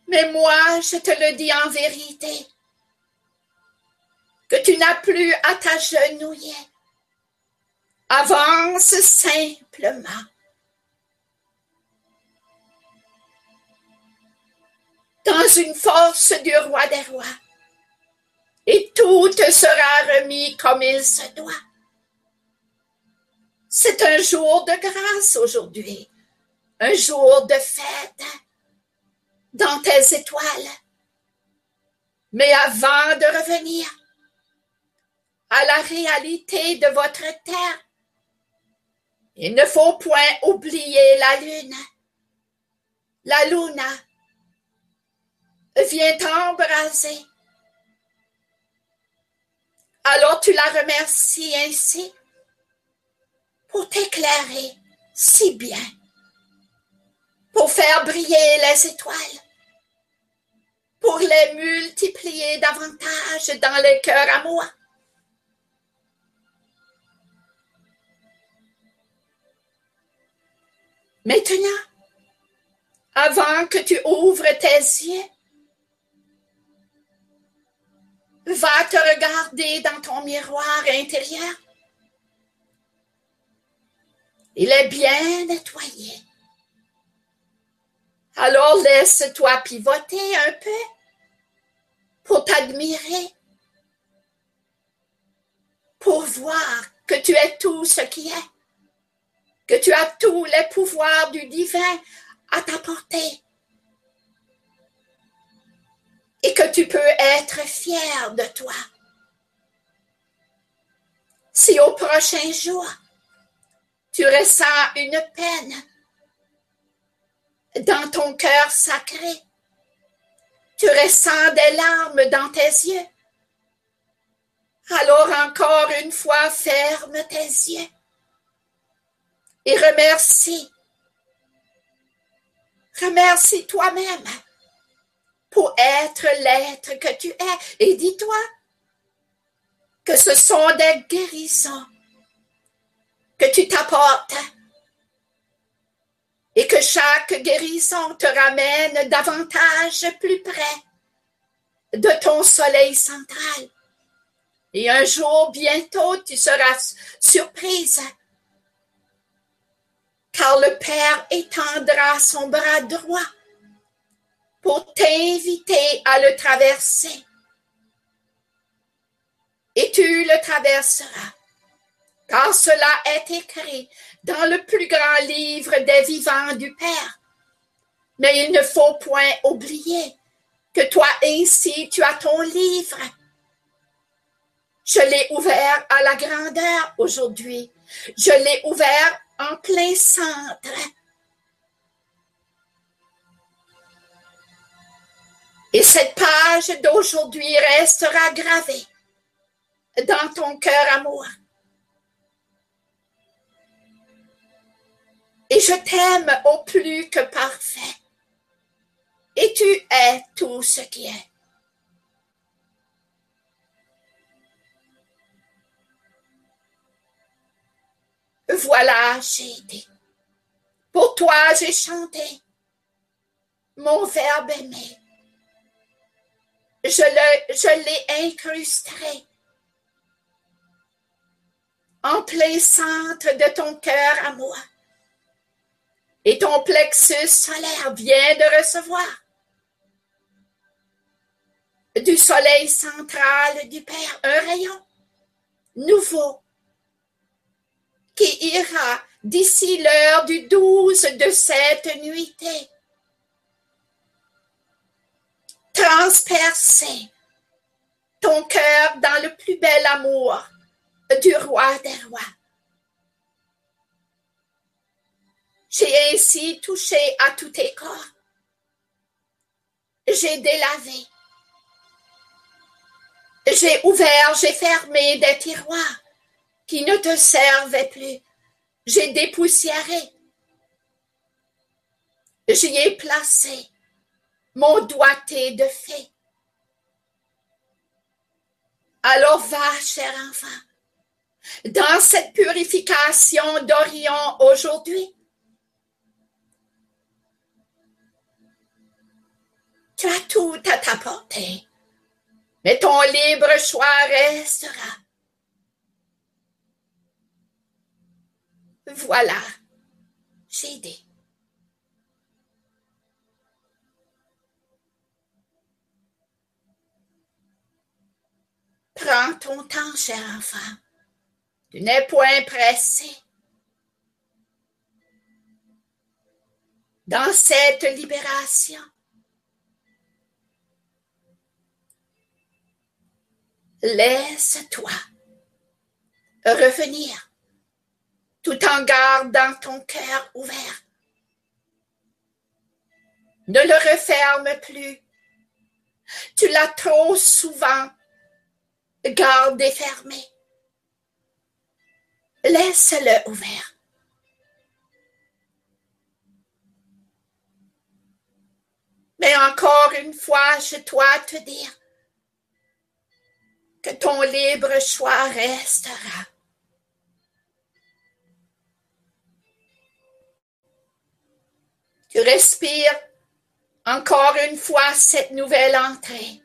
S2: Mais moi, je te le dis en vérité, que tu n'as plus à t'agenouiller. Avance simplement. Dans une force du roi des rois. Et tout te sera remis comme il se doit. C'est un jour de grâce aujourd'hui, un jour de fête dans tes étoiles. Mais avant de revenir à la réalité de votre terre, il ne faut point oublier la lune. La luna vient t'embraser. Alors tu la remercies ainsi pour t'éclairer si bien, pour faire briller les étoiles, pour les multiplier davantage dans les cœurs à moi. Maintenant, avant que tu ouvres tes yeux, va te regarder dans ton miroir intérieur Il est bien nettoyé. Alors laisse-toi pivoter un peu pour t'admirer, pour voir que tu es tout ce qui est, que tu as tous les pouvoirs du divin à ta portée et que tu peux être fier de toi. Si au prochain jour, tu ressens une peine dans ton cœur sacré, tu ressens des larmes dans tes yeux, alors encore une fois, ferme tes yeux et remercie. Remercie toi-même pour être l'être que tu es. Et dis-toi que ce sont des guérisons que tu t'apportes et que chaque guérison te ramène davantage plus près de ton soleil central. Et un jour, bientôt, tu seras surprise, car le Père étendra son bras droit pour t'inviter à le traverser. Et tu le traverseras, car cela est écrit dans le plus grand livre des vivants du Père. Mais il ne faut point oublier que toi ainsi tu as ton livre. Je l'ai ouvert à la grandeur aujourd'hui. Je l'ai ouvert en plein centre. Et cette page d'aujourd'hui restera gravée dans ton cœur amour. Et je t'aime au plus que parfait. Et tu es tout ce qui est. Voilà, j'ai dit. Pour toi, j'ai chanté mon verbe aimé. Je l'ai incrusté en plein de ton cœur à moi. Et ton plexus solaire vient de recevoir du soleil central du Père un rayon nouveau qui ira d'ici l'heure du douze de cette nuitée transpercer ton cœur dans le plus bel amour du roi des rois. J'ai ainsi touché à tous tes corps. J'ai délavé. J'ai ouvert, j'ai fermé des tiroirs qui ne te servaient plus. J'ai dépoussiéré. J'y ai placé mon doigté de fée. Alors va, cher enfant, dans cette purification d'Orion aujourd'hui. Tu as tout à t'apporter, mais ton libre choix restera. Voilà, j'ai dit. Prends ton temps, cher enfant. Tu n'es point pressé. Dans cette libération, laisse-toi revenir tout en gardant ton cœur ouvert. Ne le referme plus. Tu l'as trop souvent gardé fermé. Laisse-le ouvert. Mais encore une fois, je dois te dire que ton libre choix restera. Tu respires encore une fois cette nouvelle entrée.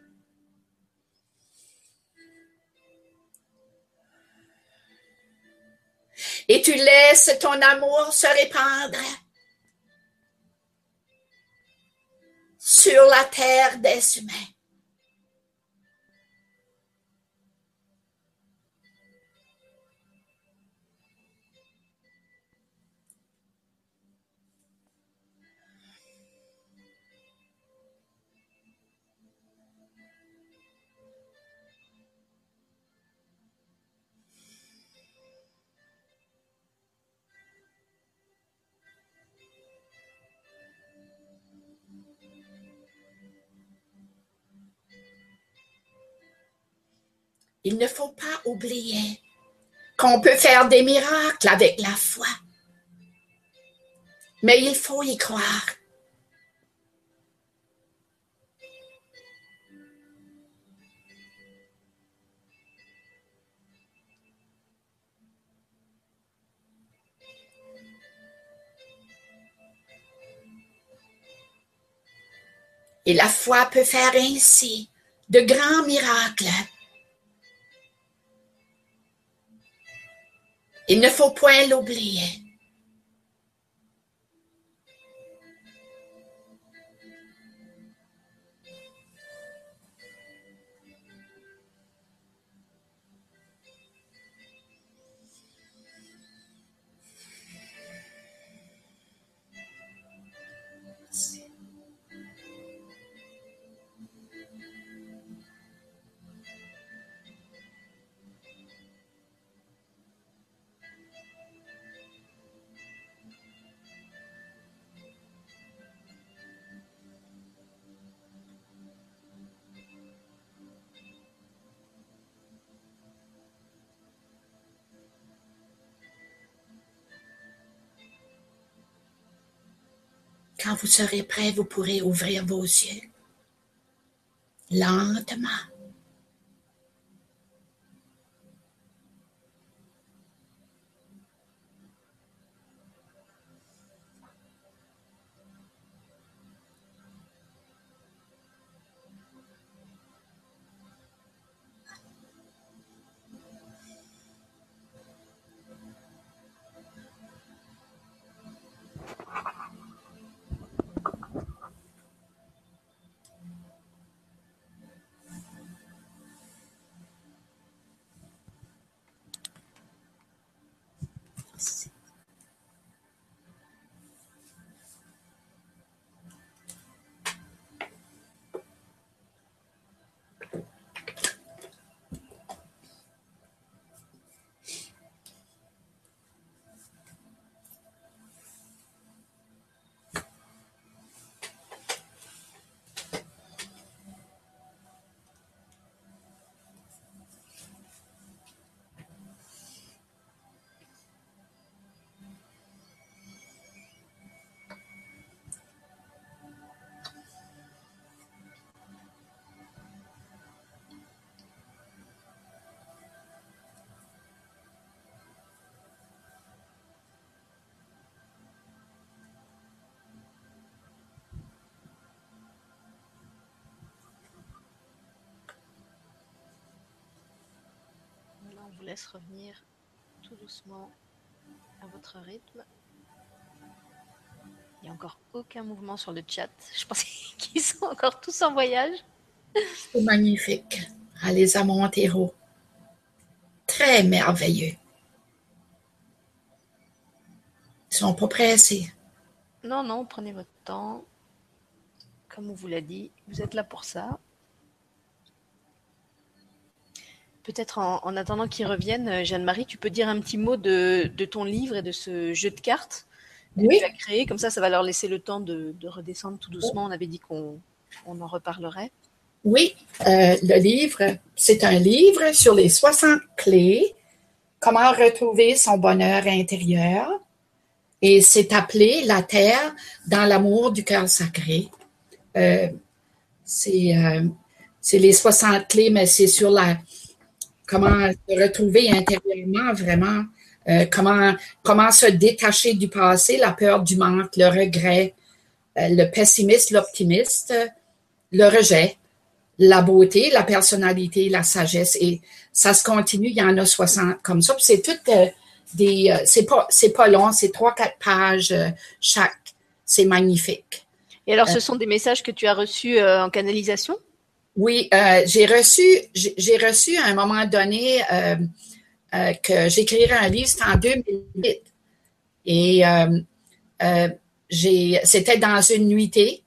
S2: et tu laisses ton amour se répandre. sur la terre des humains. Il ne faut pas oublier qu'on peut faire des miracles avec la foi. Mais il faut y croire. Et la foi peut faire ainsi de grands miracles. Il ne faut point l'oublier. Quand vous serez prêt, vous pourrez ouvrir vos yeux lentement.
S1: Vous laisse revenir tout doucement à votre rythme. Il n'y a encore aucun mouvement sur le chat. Je pensais qu'ils sont encore tous en voyage.
S2: C'est magnifique. Allez à Montero. Très merveilleux. Ils sont pas pressés.
S1: Non, non, prenez votre temps. Comme on vous l'a dit, vous êtes là pour ça. Peut-être en, attendant qu'ils reviennent, euh, Jeanne-Marie, tu peux dire un petit mot de, ton livre et de ce jeu de cartes que tu as créé. Comme ça, ça va leur laisser le temps de, redescendre tout doucement. On avait dit qu'on en reparlerait.
S2: Oui, euh, le livre, c'est un livre sur les 60 clés, comment retrouver son bonheur intérieur. Et c'est appelé La Terre dans l'amour du cœur sacré. Euh, c'est les 60 clés, mais c'est sur la, comment se retrouver intérieurement vraiment, euh, comment, comment se détacher du passé, la peur du manque, le regret, euh, le pessimiste, l'optimiste, le rejet, la beauté, la personnalité, la sagesse. Et ça se continue, il y en a 60 comme ça. c'est tout euh, des. c'est pas, c'est pas long, c'est trois, quatre pages chaque. C'est magnifique.
S1: Et alors, ce sont des messages que tu as reçus en canalisation?
S2: Oui, j'ai reçu, j'ai reçu à un moment donné que j'écrirais un livre, c'était en 2008. Et c'était dans une nuitée.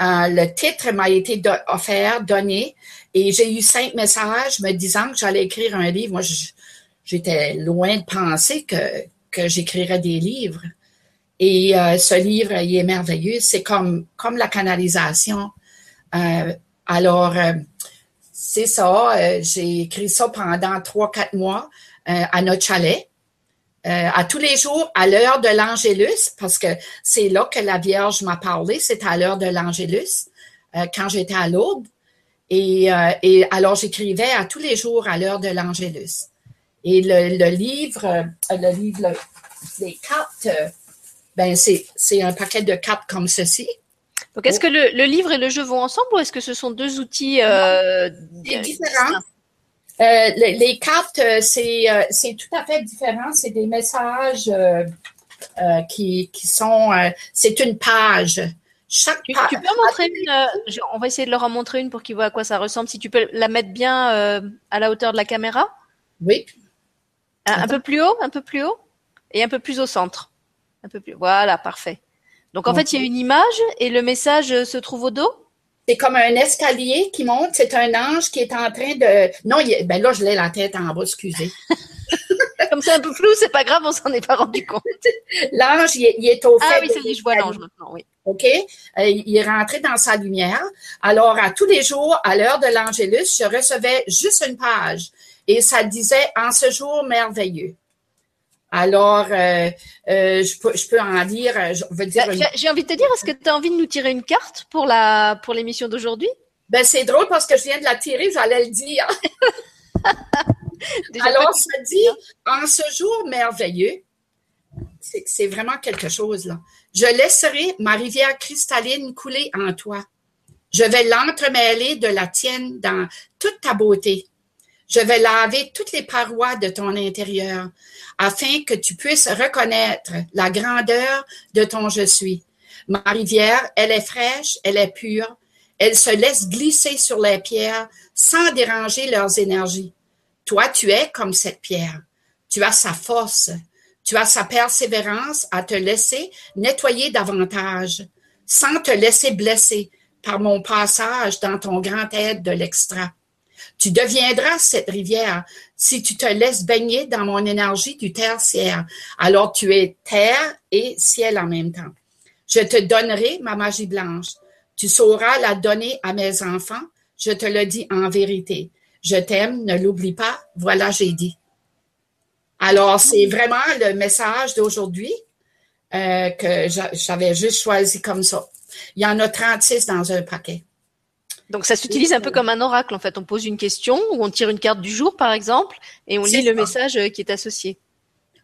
S2: le titre m'a été offert, donné, et j'ai eu cinq messages me disant que j'allais écrire un livre. Moi, j'étais loin de penser que, que j'écrirais des livres. Et euh, ce livre, il est merveilleux. C'est comme, comme la canalisation. Euh, alors, euh, c'est ça. j'ai écrit ça pendant trois, quatre mois à notre chalet. à tous les jours, à l'heure de l'Angélus, parce que c'est là que la Vierge m'a parlé, c'est à l'heure de l'Angélus, quand j'étais à Lourdes. Et, et alors, j'écrivais à tous les jours à l'heure de l'Angélus. Et le, livre, le livre, les cartes, ben c'est un paquet de cartes comme ceci.
S1: Donc, est-ce que le, livre et le jeu vont ensemble ou est-ce que ce sont deux outils euh,
S2: différents? Euh, les, cartes, euh, c'est tout à fait différent. C'est des messages qui, qui sont. c'est une page.
S1: Chaque tu, tu, peux montrer une. on va essayer de leur en montrer une pour qu'ils voient à quoi ça ressemble. Si tu peux la mettre bien à la hauteur de la caméra.
S2: Oui.
S1: Un, peu plus haut, un peu plus haut et un peu plus au centre. Un peu plus. Voilà, parfait. Donc en fait, il y a une image et le message euh, se trouve au dos?
S2: C'est comme un escalier qui monte. C'est un ange qui est en train de. Non, ben là, je l'ai la tête en bas, excusez.
S1: comme c'est un peu flou, c'est pas grave, on s'en est pas rendu compte.
S2: L'ange, il, est au
S1: ah fait. Ah oui, y je vois l'ange maintenant, oui.
S2: OK? Euh, il est rentré dans sa lumière. Alors, à tous les jours, à l'heure de l'Angélus, je recevais juste une page et ça disait en ce jour merveilleux. Alors, euh, euh, je, peux, je peux en. Je veux dire.
S1: Bah, j'ai envie de te dire, est-ce que tu as envie de nous tirer une carte pour la pour l'émission d'aujourd'hui?
S2: Ben c'est drôle parce que je viens de la tirer, j'allais le dire. Alors, ça dit en ce jour merveilleux. C'est vraiment quelque chose là. Je laisserai ma rivière cristalline couler en toi. Je vais l'entremêler de la tienne dans toute ta beauté. Je vais laver toutes les parois de ton intérieur afin que tu puisses reconnaître la grandeur de ton je suis. Ma rivière, elle est fraîche, elle est pure, elle se laisse glisser sur les pierres sans déranger leurs énergies. Toi, tu es comme cette pierre. Tu as sa force, tu as sa persévérance à te laisser nettoyer davantage, sans te laisser blesser par mon passage dans ton grand aide de l'extra. Tu deviendras cette rivière si tu te laisses baigner dans mon énergie du tertiaire. Alors tu es terre et ciel en même temps. Je te donnerai ma magie blanche. Tu sauras la donner à mes enfants. Je te le dis en vérité. Je t'aime, ne l'oublie pas. Voilà, j'ai dit. Alors, c'est vraiment le message d'aujourd'hui euh, que j'avais juste choisi comme ça. Il y en a 36 dans un paquet.
S1: Donc ça s'utilise un peu comme un oracle en fait. On pose une question ou on tire une carte du jour par exemple et on lit le message euh, qui est associé.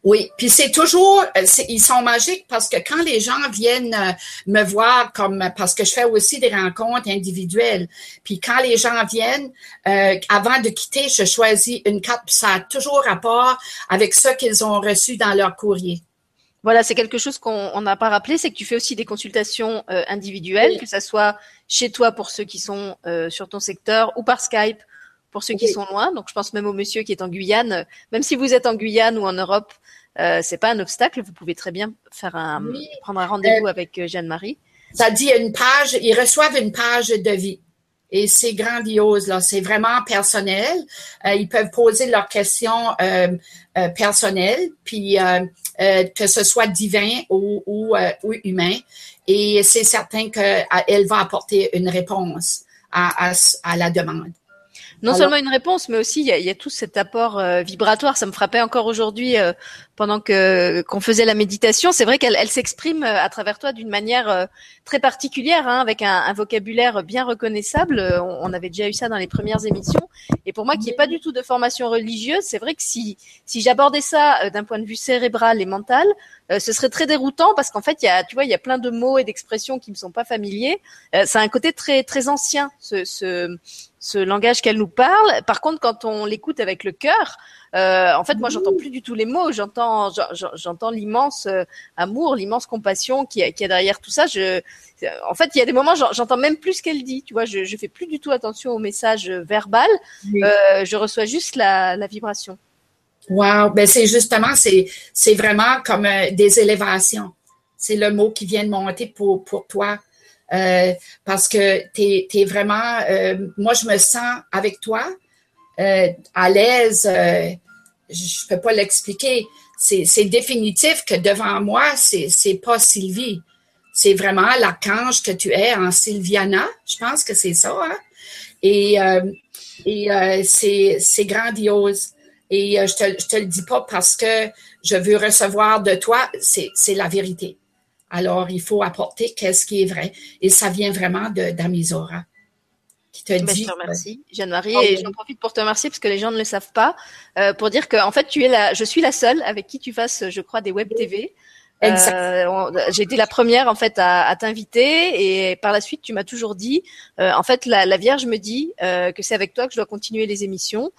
S2: Oui, puis c'est toujours, euh, ils sont magiques parce que quand les gens viennent euh, me voir, comme parce que je fais aussi des rencontres individuelles, puis quand les gens viennent, avant de quitter, je choisis une carte, puis ça a toujours rapport avec ce qu'ils ont reçu dans leur courrier.
S1: Voilà, c'est quelque chose qu'on n'a pas rappelé, c'est que tu fais aussi des consultations euh, individuelles, que ce soit chez toi pour ceux qui sont euh, sur ton secteur ou par Skype pour ceux qui sont loin. Donc, je pense même au monsieur qui est en Guyane. Même si vous êtes en Guyane ou en Europe, euh, c'est pas un obstacle. Vous pouvez très bien faire un, prendre un rendez-vous euh, avec Jeanne-Marie.
S2: Ça dit une page, ils reçoivent une page de vie. Et c'est grandiose, là. C'est vraiment personnel. ils peuvent poser leurs questions personnelles, puis euh, que ce soit divin ou, ou, euh, ou humain. Et c'est certain qu'elle va apporter une réponse à, à, à la demande.
S1: Non seulement une réponse, mais aussi il y a, y a tout cet apport euh, vibratoire. Ça me frappait encore aujourd'hui euh, pendant que qu'on faisait la méditation. C'est vrai qu'elle elle, s'exprime euh, à travers toi d'une manière très particulière, hein, avec un, un, vocabulaire bien reconnaissable. On, on, avait déjà eu ça dans les premières émissions. Et pour moi, qui n'ai pas du tout de formation religieuse, c'est vrai que si si j'abordais ça d'un point de vue cérébral et mental, ce serait très déroutant parce qu'en fait, il y a, tu vois, il y a plein de mots et d'expressions qui me sont pas familiers. Euh, c'est un côté très très ancien, ce, ce, ce langage qu'elle nous parle. Par contre, quand on l'écoute avec le cœur, euh, en fait, moi, j'entends plus du tout les mots. J'entends, j'entends l'immense euh, amour, l'immense compassion qui qui a derrière tout ça. Je, en fait, il y a des moments, j'entends même plus ce qu'elle dit. Tu vois, je, je fais plus du tout attention au message verbal. Euh, je reçois juste la, la vibration.
S2: Wow, ben c'est justement, c'est c'est vraiment comme des élévations. C'est le mot qui vient de monter pour pour toi. Euh, parce que tu es, vraiment, euh, moi je me sens avec toi euh, à l'aise, euh, je peux pas l'expliquer. C'est définitif que devant moi, c'est pas Sylvie. C'est vraiment l'archange que tu es en Sylviana. Je pense que c'est ça. Hein? Et, euh, et c'est grandiose. Et je te, je te le dis pas parce que je veux recevoir de toi, c'est la vérité. Alors, il faut apporter qu'est-ce qui est vrai. Et ça vient vraiment d'Amizora
S1: qui te dit. Je te remercie, Jeanne-Marie, et j'en profite pour te remercier parce que les gens ne le savent pas, euh, pour dire que en fait, tu es la, je suis la seule avec qui tu fasses, je crois, des web TV. Euh, j'ai été la première en fait à, à t'inviter et par la suite tu m'as toujours dit, euh, en fait la, la, Vierge me dit euh, que c'est avec toi que je dois continuer les émissions.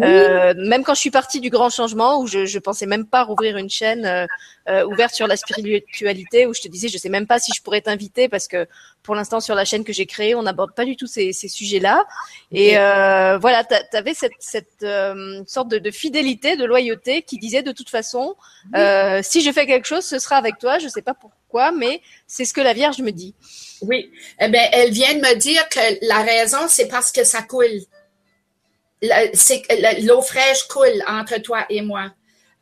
S1: Euh, même quand je suis partie du grand changement où je, je pensais même pas rouvrir une chaîne euh, ouverte sur la spiritualité où je te disais je sais même pas si je pourrais t'inviter parce que pour l'instant sur la chaîne que j'ai créée on n'aborde pas du tout ces, ces sujets-là et voilà tu avais cette, cette sorte de, de, fidélité, de loyauté qui disait de toute façon si je fais quelque chose ce sera avec toi. Je ne sais pas pourquoi, mais c'est ce que la Vierge me dit.
S2: Oui. Eh bien, elle vient de me dire que la raison, c'est parce que ça coule. L'eau fraîche coule entre toi et moi.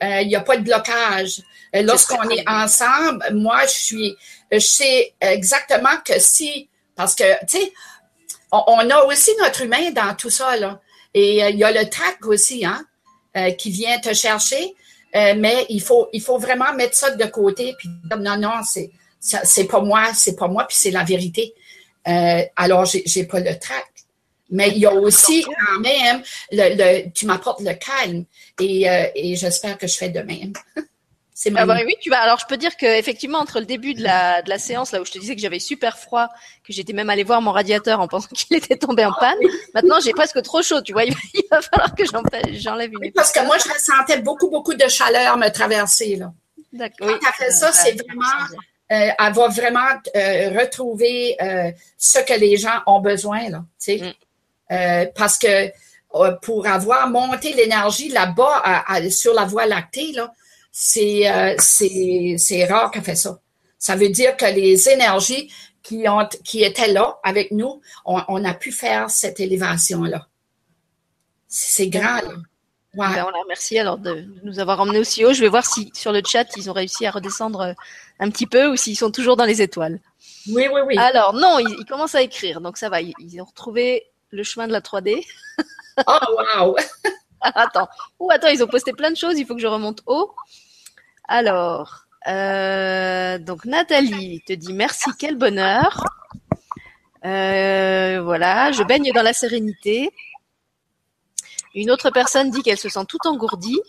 S2: Euh, il n'y a pas de blocage. Euh, lorsqu'on est ensemble, moi, je suis, je sais exactement que si, parce que, tu sais, on, a aussi notre humain dans tout ça, là. Et euh, il y a le trac aussi, hein, qui vient te chercher. Euh, mais il faut, il faut vraiment mettre ça de côté puis dire non, non, c'est, c'est pas moi, c'est pas moi, puis c'est la vérité. Euh, alors, j'ai, pas le trac. Mais il y a aussi quand même, le, tu m'apportes le calme et, euh, et j'espère que je fais de même.
S1: Ah bah oui, tu vas. Alors je peux dire que effectivement entre le début de la, de la séance là où je te disais que j'avais super froid, que j'étais même allée voir mon radiateur en pensant qu'il était tombé en panne. Maintenant j'ai presque trop chaud, tu vois. Il va, falloir que j'enlève une.
S2: parce que moi je ressentais beaucoup beaucoup de chaleur me traverser là. D'accord. Quand tu as fait ça, c'est vraiment, euh, elle va vraiment euh, retrouver euh, ce que les gens ont besoin là, tu sais. Mm. Euh, parce que euh, pour avoir monté l'énergie là-bas sur la voie lactée là c'est c'est rare qu'elle fait ça. Ça veut dire que les énergies qui ont qui étaient là avec nous, on, a pu faire cette élévation là. C'est grand. Là.
S1: Ouais. Ben, on la remercie alors de nous avoir emmenés aussi haut. Je vais voir si sur le chat ils ont réussi à redescendre euh, un petit peu ou s'ils sont toujours dans les étoiles.
S2: Oui, oui, oui.
S1: Alors non, ils, commencent à écrire, donc ça va. Ils, ont retrouvé le chemin de la 3D.
S2: Oh wow
S1: Attends. Ou attends, ils ont posté plein de choses. Il faut que je remonte haut. Alors, euh, donc Nathalie te dit merci, quel bonheur. Euh, voilà, je baigne dans la sérénité. Une autre personne dit qu'elle se sent tout engourdie.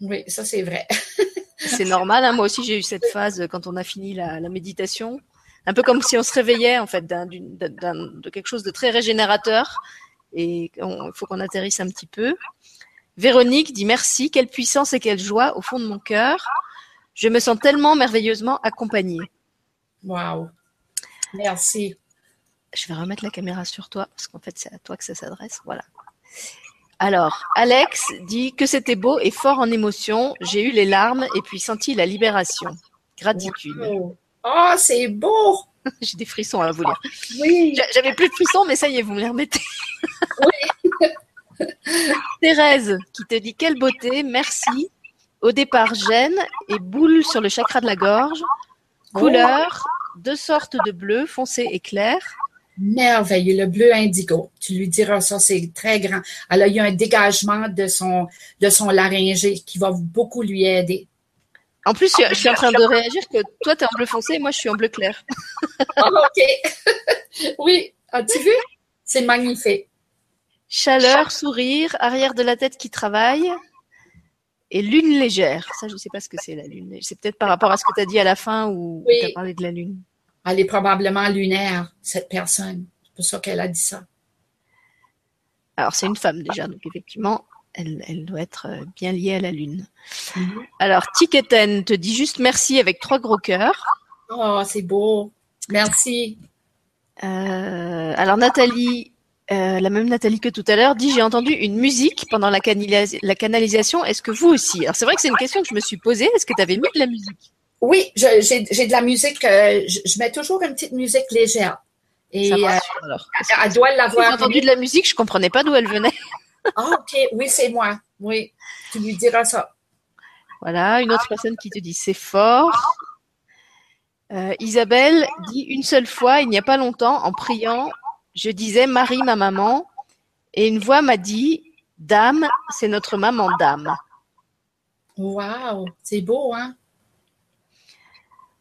S2: Oui, ça c'est vrai.
S1: c'est normal. Hein. Moi aussi, j'ai eu cette phase quand on a fini la, méditation. Un peu comme si on se réveillait en fait de quelque chose de très régénérateur. Et il faut qu'on atterrisse un petit peu. Véronique dit merci, quelle puissance et quelle joie au fond de mon cœur. Je me sens tellement merveilleusement accompagnée.
S2: Waouh. Merci.
S1: Je vais remettre la caméra sur toi parce qu'en fait, c'est à toi que ça s'adresse. Voilà. Alors, Alex dit que c'était beau et fort en émotion. J'ai eu les larmes et puis senti la libération. Gratitude.
S2: Oh, c'est beau!
S1: J'ai des frissons à vous lire. Oui. J'avais plus de frissons, mais ça y est, vous me les remettez. oui. Thérèse qui te dit quelle beauté, merci. Au départ, gêne et boule sur le chakra de la gorge. Couleur, deux sortes de bleu, foncé et clair.
S2: Merveilleux, le bleu indigo. Tu lui diras ça, c'est très grand. Alors, il y a un dégagement de son, de son laryngé qui va beaucoup lui aider.
S1: En plus, je, suis en train de réagir que toi, tu es en bleu foncé et moi, je suis en bleu clair.
S2: oh, OK. oui, as-tu vu? C'est magnifique.
S1: Chaleur, sourire, arrière de la tête qui travaille et lune légère. Ça, je ne sais pas ce que c'est la lune. C'est peut-être par rapport à ce que tu as dit à la fin où tu as parlé de la lune.
S2: Elle est probablement lunaire, cette personne. C'est pour ça qu'elle a dit ça.
S1: Alors, c'est une femme déjà, donc effectivement, Elle, elle doit être euh, bien liée à la Lune.
S2: Mhm.
S1: Alors, Tiketen te dit juste merci avec trois gros cœurs.
S2: Oh, c'est beau. Merci.
S1: Euh, alors, Nathalie, euh, la même Nathalie que tout à l'heure, dit J'ai entendu une musique pendant la, canalisa- la canalisation. Est-ce que vous aussi? Alors, c'est vrai que c'est une question que je me suis posée. Est-ce que tu avais mis de la musique?
S2: Oui, j'ai j'ai de la musique. euh, je, je mets toujours une petite musique légère. Et
S1: Ça
S2: euh,
S1: alors.
S2: Elle doit
S1: J'ai
S2: l'avoir.
S1: entendu de la musique, je comprenais pas d'où elle venait.
S2: Ah, OK. Oui, c'est moi. Oui. Tu lui diras ça.
S1: Voilà, une autre personne qui te dit c'est fort. Euh, Isabelle dit une seule fois, il n'y a pas longtemps, en priant, je disais Marie, ma maman, et une voix m'a dit Dame, c'est notre maman Dame.
S2: Wow. C'est beau, hein?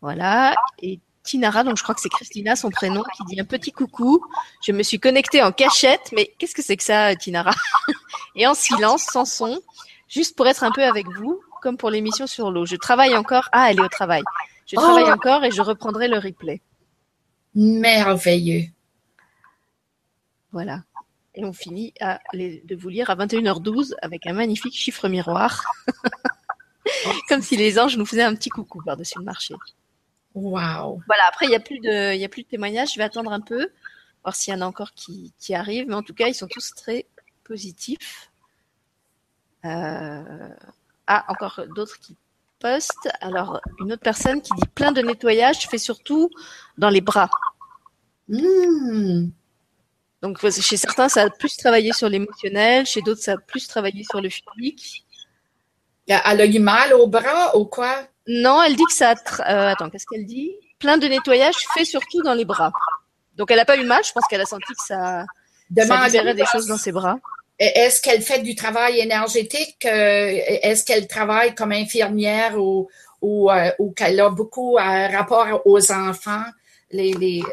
S1: Voilà. Et Tinara, donc je crois que c'est Christina, son prénom, qui dit un petit coucou. Je me suis connectée en cachette, mais qu'est-ce que c'est que ça, Tinara? Et en silence, sans son, juste pour être un peu avec vous, comme pour l'émission sur l'eau. Je travaille encore. Ah, elle est au travail. Je
S2: Oh.
S1: travaille encore et je reprendrai le replay.
S2: Merveilleux.
S1: Voilà. Et on finit à les- de vous lire à 21h12 avec un magnifique chiffre miroir. Comme si les anges nous faisaient un petit coucou par-dessus le marché.
S2: Wow.
S1: Voilà, après, il n'y a, plus de- il y a plus de témoignages. Je vais attendre un peu, voir s'il y en a encore qui, qui arrivent. Mais en tout cas, ils sont tous très positifs. Euh, Ah, encore d'autres qui postent. Alors, une autre personne qui dit plein de nettoyage, je fais surtout dans les bras.
S2: Hmm.
S1: Donc, chez certains, ça a plus travaillé sur l'émotionnel, chez d'autres, ça a plus travaillé sur le physique.
S2: Elle a eu mal au bras ou quoi?
S1: Non, elle dit que ça. a euh, attends, qu'est-ce qu'elle dit? Plein de nettoyage fait surtout dans les bras. Donc, elle n'a pas eu mal. Je pense qu'elle a senti que ça, ça libérait des choses dans ses bras.
S2: Est-ce qu'elle fait du travail énergétique? euh, Est-ce qu'elle travaille comme infirmière ou, ou, euh, ou qu'elle a beaucoup à rapport aux enfants? Les, les,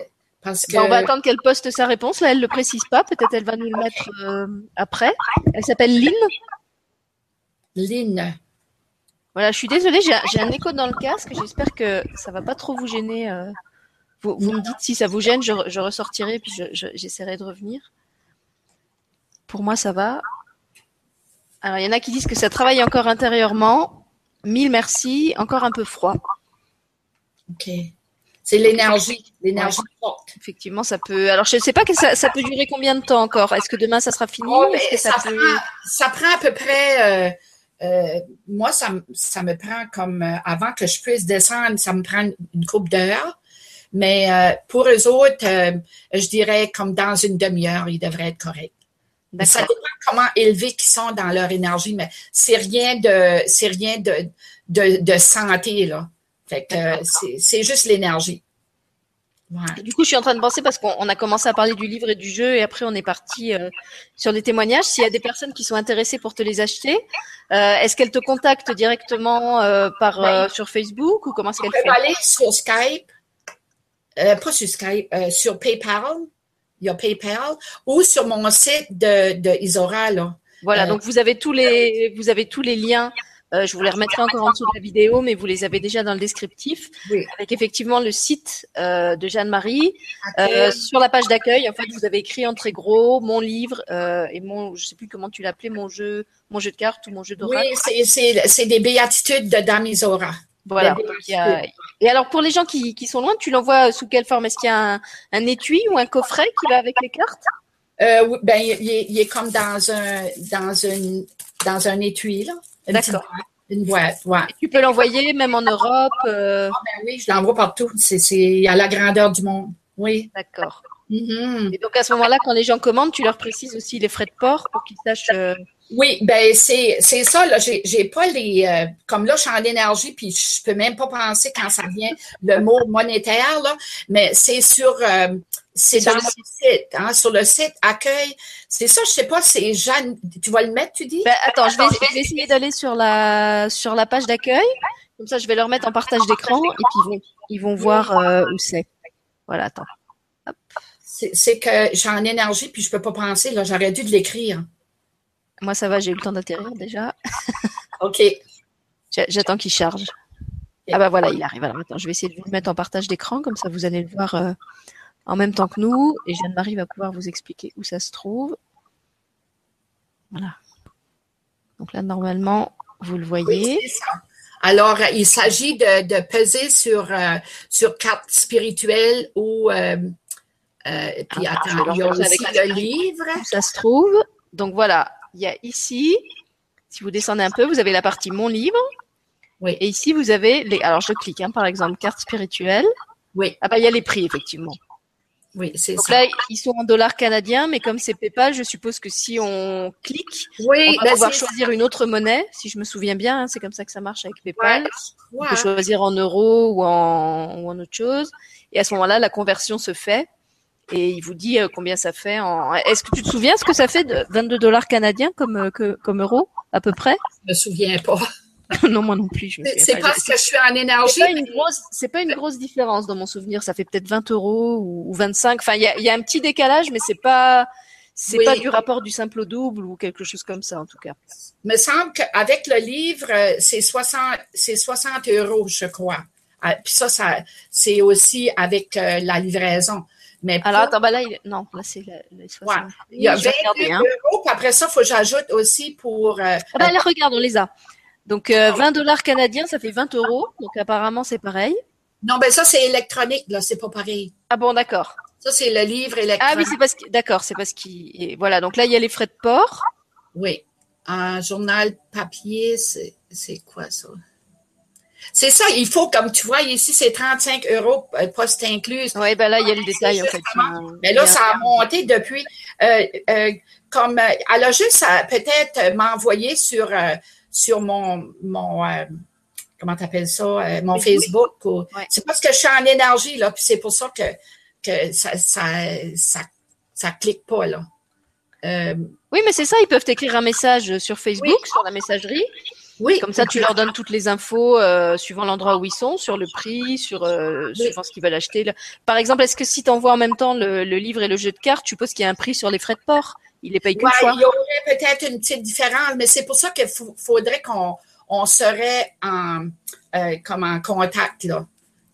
S2: parce que
S1: Bon, on va attendre qu'elle poste sa réponse. Là, elle le précise pas. Peut-être elle va nous le mettre euh, après. Elle s'appelle Lynn.
S2: Lynn,
S1: Voilà, je suis désolée, j'ai un écho dans le casque. J'espère que ça va pas trop vous gêner. euh. Vous, vous me dites si ça vous gêne, je, je ressortirai puis je- je- j'essaierai de revenir. Pour moi, ça va. Alors, il y en a qui disent que ça travaille encore intérieurement. Mille merci. Encore un peu froid.
S2: OK. C'est l'énergie, l'énergie forte.
S1: Effectivement, ça peut. Alors, je ne sais pas que ça, ça peut durer combien de temps encore? Est-ce que demain ça sera fini
S2: Oh,
S1: que
S2: ça,
S1: ça peut-
S2: prend, ça prend à peu près, euh, euh, moi, ça, me- ça me prend comme, euh, avant que je puisse descendre, ça me prend une coupe d'heures. Mais euh, pour eux autres, euh, je dirais comme dans une demi-heure, ils devraient être corrects. Ça dépend comment élevés qu'ils sont dans leur énergie, mais c'est rien de, c'est rien de, de, de santé, là. Fait que euh, c'est, juste l'énergie. Ouais.
S1: Du coup, je suis en train de penser parce qu'on on a commencé à parler du livre et du jeu et après on est parti euh, sur les témoignages. S'il y a des personnes qui sont intéressées pour te les acheter, euh, est-ce qu'elles te contactent directement euh, par sur Facebook ou comment est-ce qu'elles font?
S2: aller sur Skype, pas sur Skype, sur PayPal, il y a PayPal, ou sur mon site de, de Isora, là.
S1: Voilà, donc vous avez tous les vous avez tous les liens. Euh, je vous les remettrai encore en dessous de la vidéo, mais vous les avez déjà dans le descriptif,
S2: Oui.
S1: avec effectivement le site euh, de Jeanne-Marie. Euh, sur la page d'accueil, en fait, vous avez écrit en très gros mon livre euh, et mon, je sais plus comment tu l'appelais, mon jeu, mon jeu de cartes ou mon jeu d'oracle.
S2: Oui, c'est, des béatitudes de Dame Isora.
S1: Voilà.
S2: La
S1: Donc, il y a- Et alors pour les gens qui, qui sont loin, tu l'envoies sous quelle forme? Est-ce qu'il y a un, un étui ou un coffret qui va avec les cartes?
S2: Euh, ben, il, il est, il est comme dans un, dans une, dans un étui, là.
S1: D'accord.
S2: boîte, Une boîte, ouais.
S1: Tu peux l'envoyer même en Europe. euh,
S2: Ben oui, je l'envoie partout. C'est, à la grandeur du monde. Oui.
S1: D'accord.
S2: Mhm.
S1: Et donc à ce moment-là, quand les gens commandent, tu leur précises aussi les frais de port pour qu'ils sachent. euh,
S2: Oui, ben c'est ça là. J'ai j'ai pas les euh, comme là je suis en énergie puis je peux même pas penser quand ça vient le mot monétaire là. Mais c'est sur c'est
S1: Sur
S2: dans
S1: le
S2: site, hein, sur le site accueil. C'est ça, je sais pas. C'est Jeanne. Tu vas le mettre, tu dis?
S1: Ben, attends, je vais, je vais essayer d'aller sur la sur la page d'accueil. Comme ça, je vais leur mettre en partage d'écran et puis ils vont ils vont voir euh, où c'est. Voilà, attends.
S2: C'est c'est que j'ai en énergie puis je peux pas penser là. J'aurais dû de l'écrire.
S1: Moi, ça va, j'ai eu le temps d'atterrir déjà.
S2: Ok.
S1: J'a- J'attends qu'il charge. Ah bah voilà, il arrive. Alors attends, je vais essayer de vous le mettre en partage d'écran, comme ça vous allez le voir euh, en même temps que nous. Et Jeanne-Marie va pouvoir vous expliquer où ça se trouve. Voilà. Donc là, normalement, vous le voyez.
S2: Oui. Alors, il s'agit de, peser sur, euh, sur carte spirituelle ou. Euh, euh, puis
S1: Ah,
S2: attends, il y a aussi le livre.
S1: ça se trouve. Donc voilà, il y a ici, si vous descendez un peu, vous avez la partie Mon livre.
S2: Oui.
S1: Et ici, vous avez les. Alors, je clique, hein, par exemple, carte spirituelle.
S2: Oui,
S1: Ah bah, il y a les prix, effectivement.
S2: Oui, c'est
S1: Donc
S2: ça.
S1: là, ils sont en dollars canadiens, mais comme c'est PayPal, je suppose que si on clique,
S2: oui,
S1: on va
S2: ben,
S1: pouvoir choisir une autre monnaie. Si je me souviens bien, hein, c'est comme ça que ça marche avec PayPal.
S2: Ouais,
S1: On
S2: ouais.
S1: peut choisir en euros ou en, ou en autre chose. Et à ce moment-là, la conversion se fait. Et il vous dit euh, combien ça fait en. Est-ce que tu te souviens ce que ça fait de 22 dollars canadiens comme, euh, que, comme euros, à peu près?
S2: Je me souviens pas.
S1: Non, moi non plus.
S2: C'est c'est parce que je suis en
S1: C'est
S2: énergie.
S1: pas une grosse, c'est pas une grosse différence dans mon souvenir. Ça fait peut-être 20 euros ou, ou 25. Enfin, il y a, il y a un petit décalage, mais c'est pas, c'est
S2: Oui.
S1: pas du rapport du simple au double ou quelque chose comme ça, en tout cas.
S2: me semble qu'avec le livre, c'est 60, c'est 60 euros, je crois. Ah, Puis ça, ça c'est aussi avec euh, la livraison. Mais
S1: Alors,
S2: pour-
S1: attends, bah là, il... non, là, c'est les 60.
S2: il y a
S1: Je vais
S2: 22
S1: regarder, hein.
S2: euros, après ça, il faut que j'ajoute aussi pour... euh,
S1: Ah là, regarde, on les a. Donc, euh, 20 dollars canadiens, ça fait 20 euros. Donc, apparemment, c'est pareil.
S2: non, ben ça, c'est électronique, là, c'est pas pareil.
S1: Ah bon, d'accord.
S2: Ça, c'est le livre
S1: Ah
S2: électronique.
S1: oui, c'est parce que, d'accord, c'est parce qu'il, voilà. Donc là, il y a les frais de port.
S2: Oui. Un journal papier, c'est quoi ça? C'est ça, il faut, comme tu vois, ici, c'est 35 euros, euh, poste incluse.
S1: Ouais, bah là, il y a le détail, en fait. Euh,
S2: Mais là, ça a monté depuis. euh, euh, comme euh, elle a juste peut-être m'envoyer sur euh, sur mon mon euh, comment t'appelles ça euh, mon
S1: Facebook.
S2: Facebook. ou-
S1: Ouais.
S2: C'est parce que je suis en énergie là, puis c'est pour ça que que ça ça ça, ça clique pas là. Euh,
S1: Oui, mais c'est ça, ils peuvent t'écrire un message sur Facebook, sur la messagerie.
S2: Oui,
S1: Comme ça, tu leur donnes toutes les infos euh, suivant l'endroit où ils sont, sur le prix, sur euh,
S2: Oui.
S1: suivant ce qu'ils veulent acheter. Par exemple, est-ce que si tu envoies en même temps le, le livre et le jeu de cartes, tu supposes qu'il y a un prix sur les frais de port? Il les paye qu'une
S2: Ouais,
S1: fois.
S2: il y aurait peut-être une petite différence, mais c'est pour ça qu'il faudrait qu'on on serait en, euh, comme en contact là,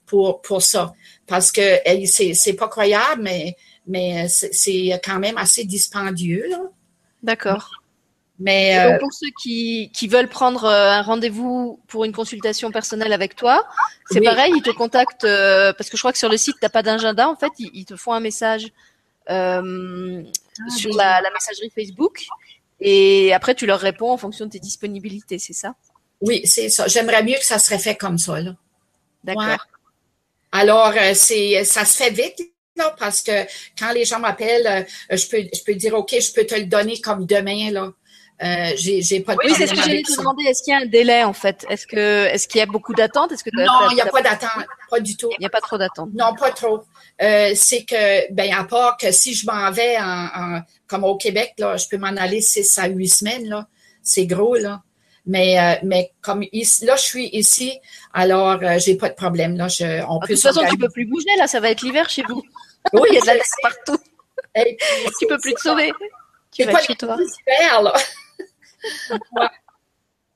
S2: pour, pour ça. Parce que c'est c'est pas croyable, mais, mais c'est- c'est quand même assez dispendieux. Là.
S1: D'accord.
S2: Mais euh,
S1: pour ceux qui, qui veulent prendre euh, un rendez-vous pour une consultation personnelle avec toi, c'est
S2: Oui.
S1: pareil, ils te contactent euh, parce que je crois que sur le site, tu n'as pas d'agenda. En fait, ils, ils te font un message euh, sur
S2: oui.
S1: la, la messagerie Facebook et après, tu leur réponds en fonction de tes disponibilités, c'est ça?
S2: Oui, c'est ça. J'aimerais mieux que ça serait fait comme ça. Là.
S1: D'accord.
S2: Ouais. Alors, c'est ça se fait vite. Là, parce que quand les gens m'appellent, je peux je peux dire OK, je peux te le donner comme demain là. Euh, j'ai pas de
S1: Oui, c'est ce que j'allais te demander. Est-ce qu'il y a un délai en fait? Est-ce que est-ce qu'il y a beaucoup d'attentes? Est-ce que
S2: Non, il n'y a pas d'attente, pas du tout.
S1: Il n'y a pas trop d'attente.
S2: Non, pas trop. Euh, c'est que, ben, à part que si je m'en vais en, en- comme au Québec, là, je peux m'en aller six à huit semaines, là. C'est gros, là. Mais, euh, mais comme ici, là, je suis ici, alors euh, j'ai pas de problème, là. Je, on
S1: De
S2: peut
S1: toute façon, tu peux plus bouger là. Ça va être l'hiver chez vous.
S2: Oui,
S1: Il y a de la laisse partout.
S2: et puis,
S1: Tu peux plus te sauver. Tu vas
S2: pas
S1: chez toi.
S2: là. Ouais.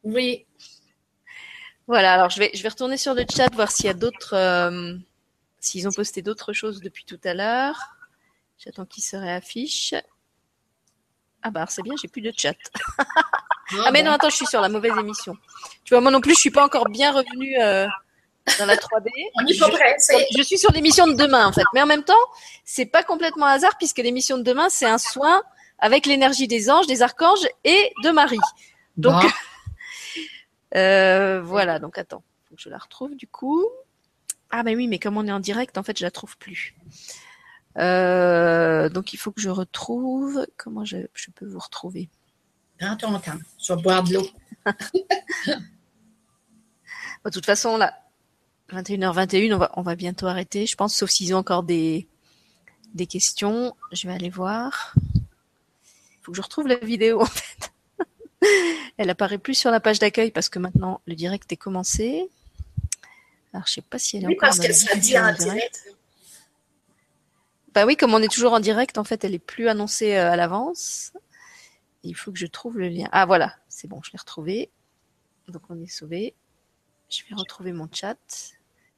S2: Oui.
S1: Voilà, alors je vais, je vais retourner sur le chat, voir s'il y a d'autres, euh, s'ils ont posté d'autres choses depuis tout à l'heure. J'attends qu'ils se réaffichent. Ah bah c'est bien, j'ai plus de chat. Ah mais
S2: bon.
S1: non, attends, je suis sur la mauvaise émission. Tu vois, moi non plus, je suis pas encore bien revenue euh, dans la 3D.
S2: On n'est pas
S1: Je-. Je suis sur l'émission de demain en fait, mais en même temps, c'est pas complètement hasard puisque l'émission de demain c'est un soin avec l'énergie des anges, des archanges et de Marie. Donc
S2: Bon.
S1: euh, voilà, donc attends, faut que je la retrouve du coup. Ah mais oui, mais comme on est en direct, en fait, je la trouve plus. Euh, donc il faut que je retrouve. Comment je, je peux vous retrouver?
S2: Prends ton temps. Je vais boire de l'eau.
S1: De toute façon, là, 21h21, on va, on va bientôt arrêter, je pense, sauf s'ils ont encore des, des questions. Je vais aller voir. Il faut que je retrouve la vidéo, en fait. Elle apparaît plus sur la page d'accueil parce que maintenant, le direct est commencé. Alors, je sais pas si elle est
S2: Oui,
S1: encore
S2: parce
S1: dans
S2: que
S1: la
S2: ça dit
S1: diffusion
S2: en
S1: direct. Bah oui, comme on est toujours en direct, en fait, elle est plus annoncée euh, à l'avance. Il faut que je trouve le lien. Ah voilà, c'est bon, je l'ai retrouvé. Donc on est sauvé. Je vais retrouver mon chat.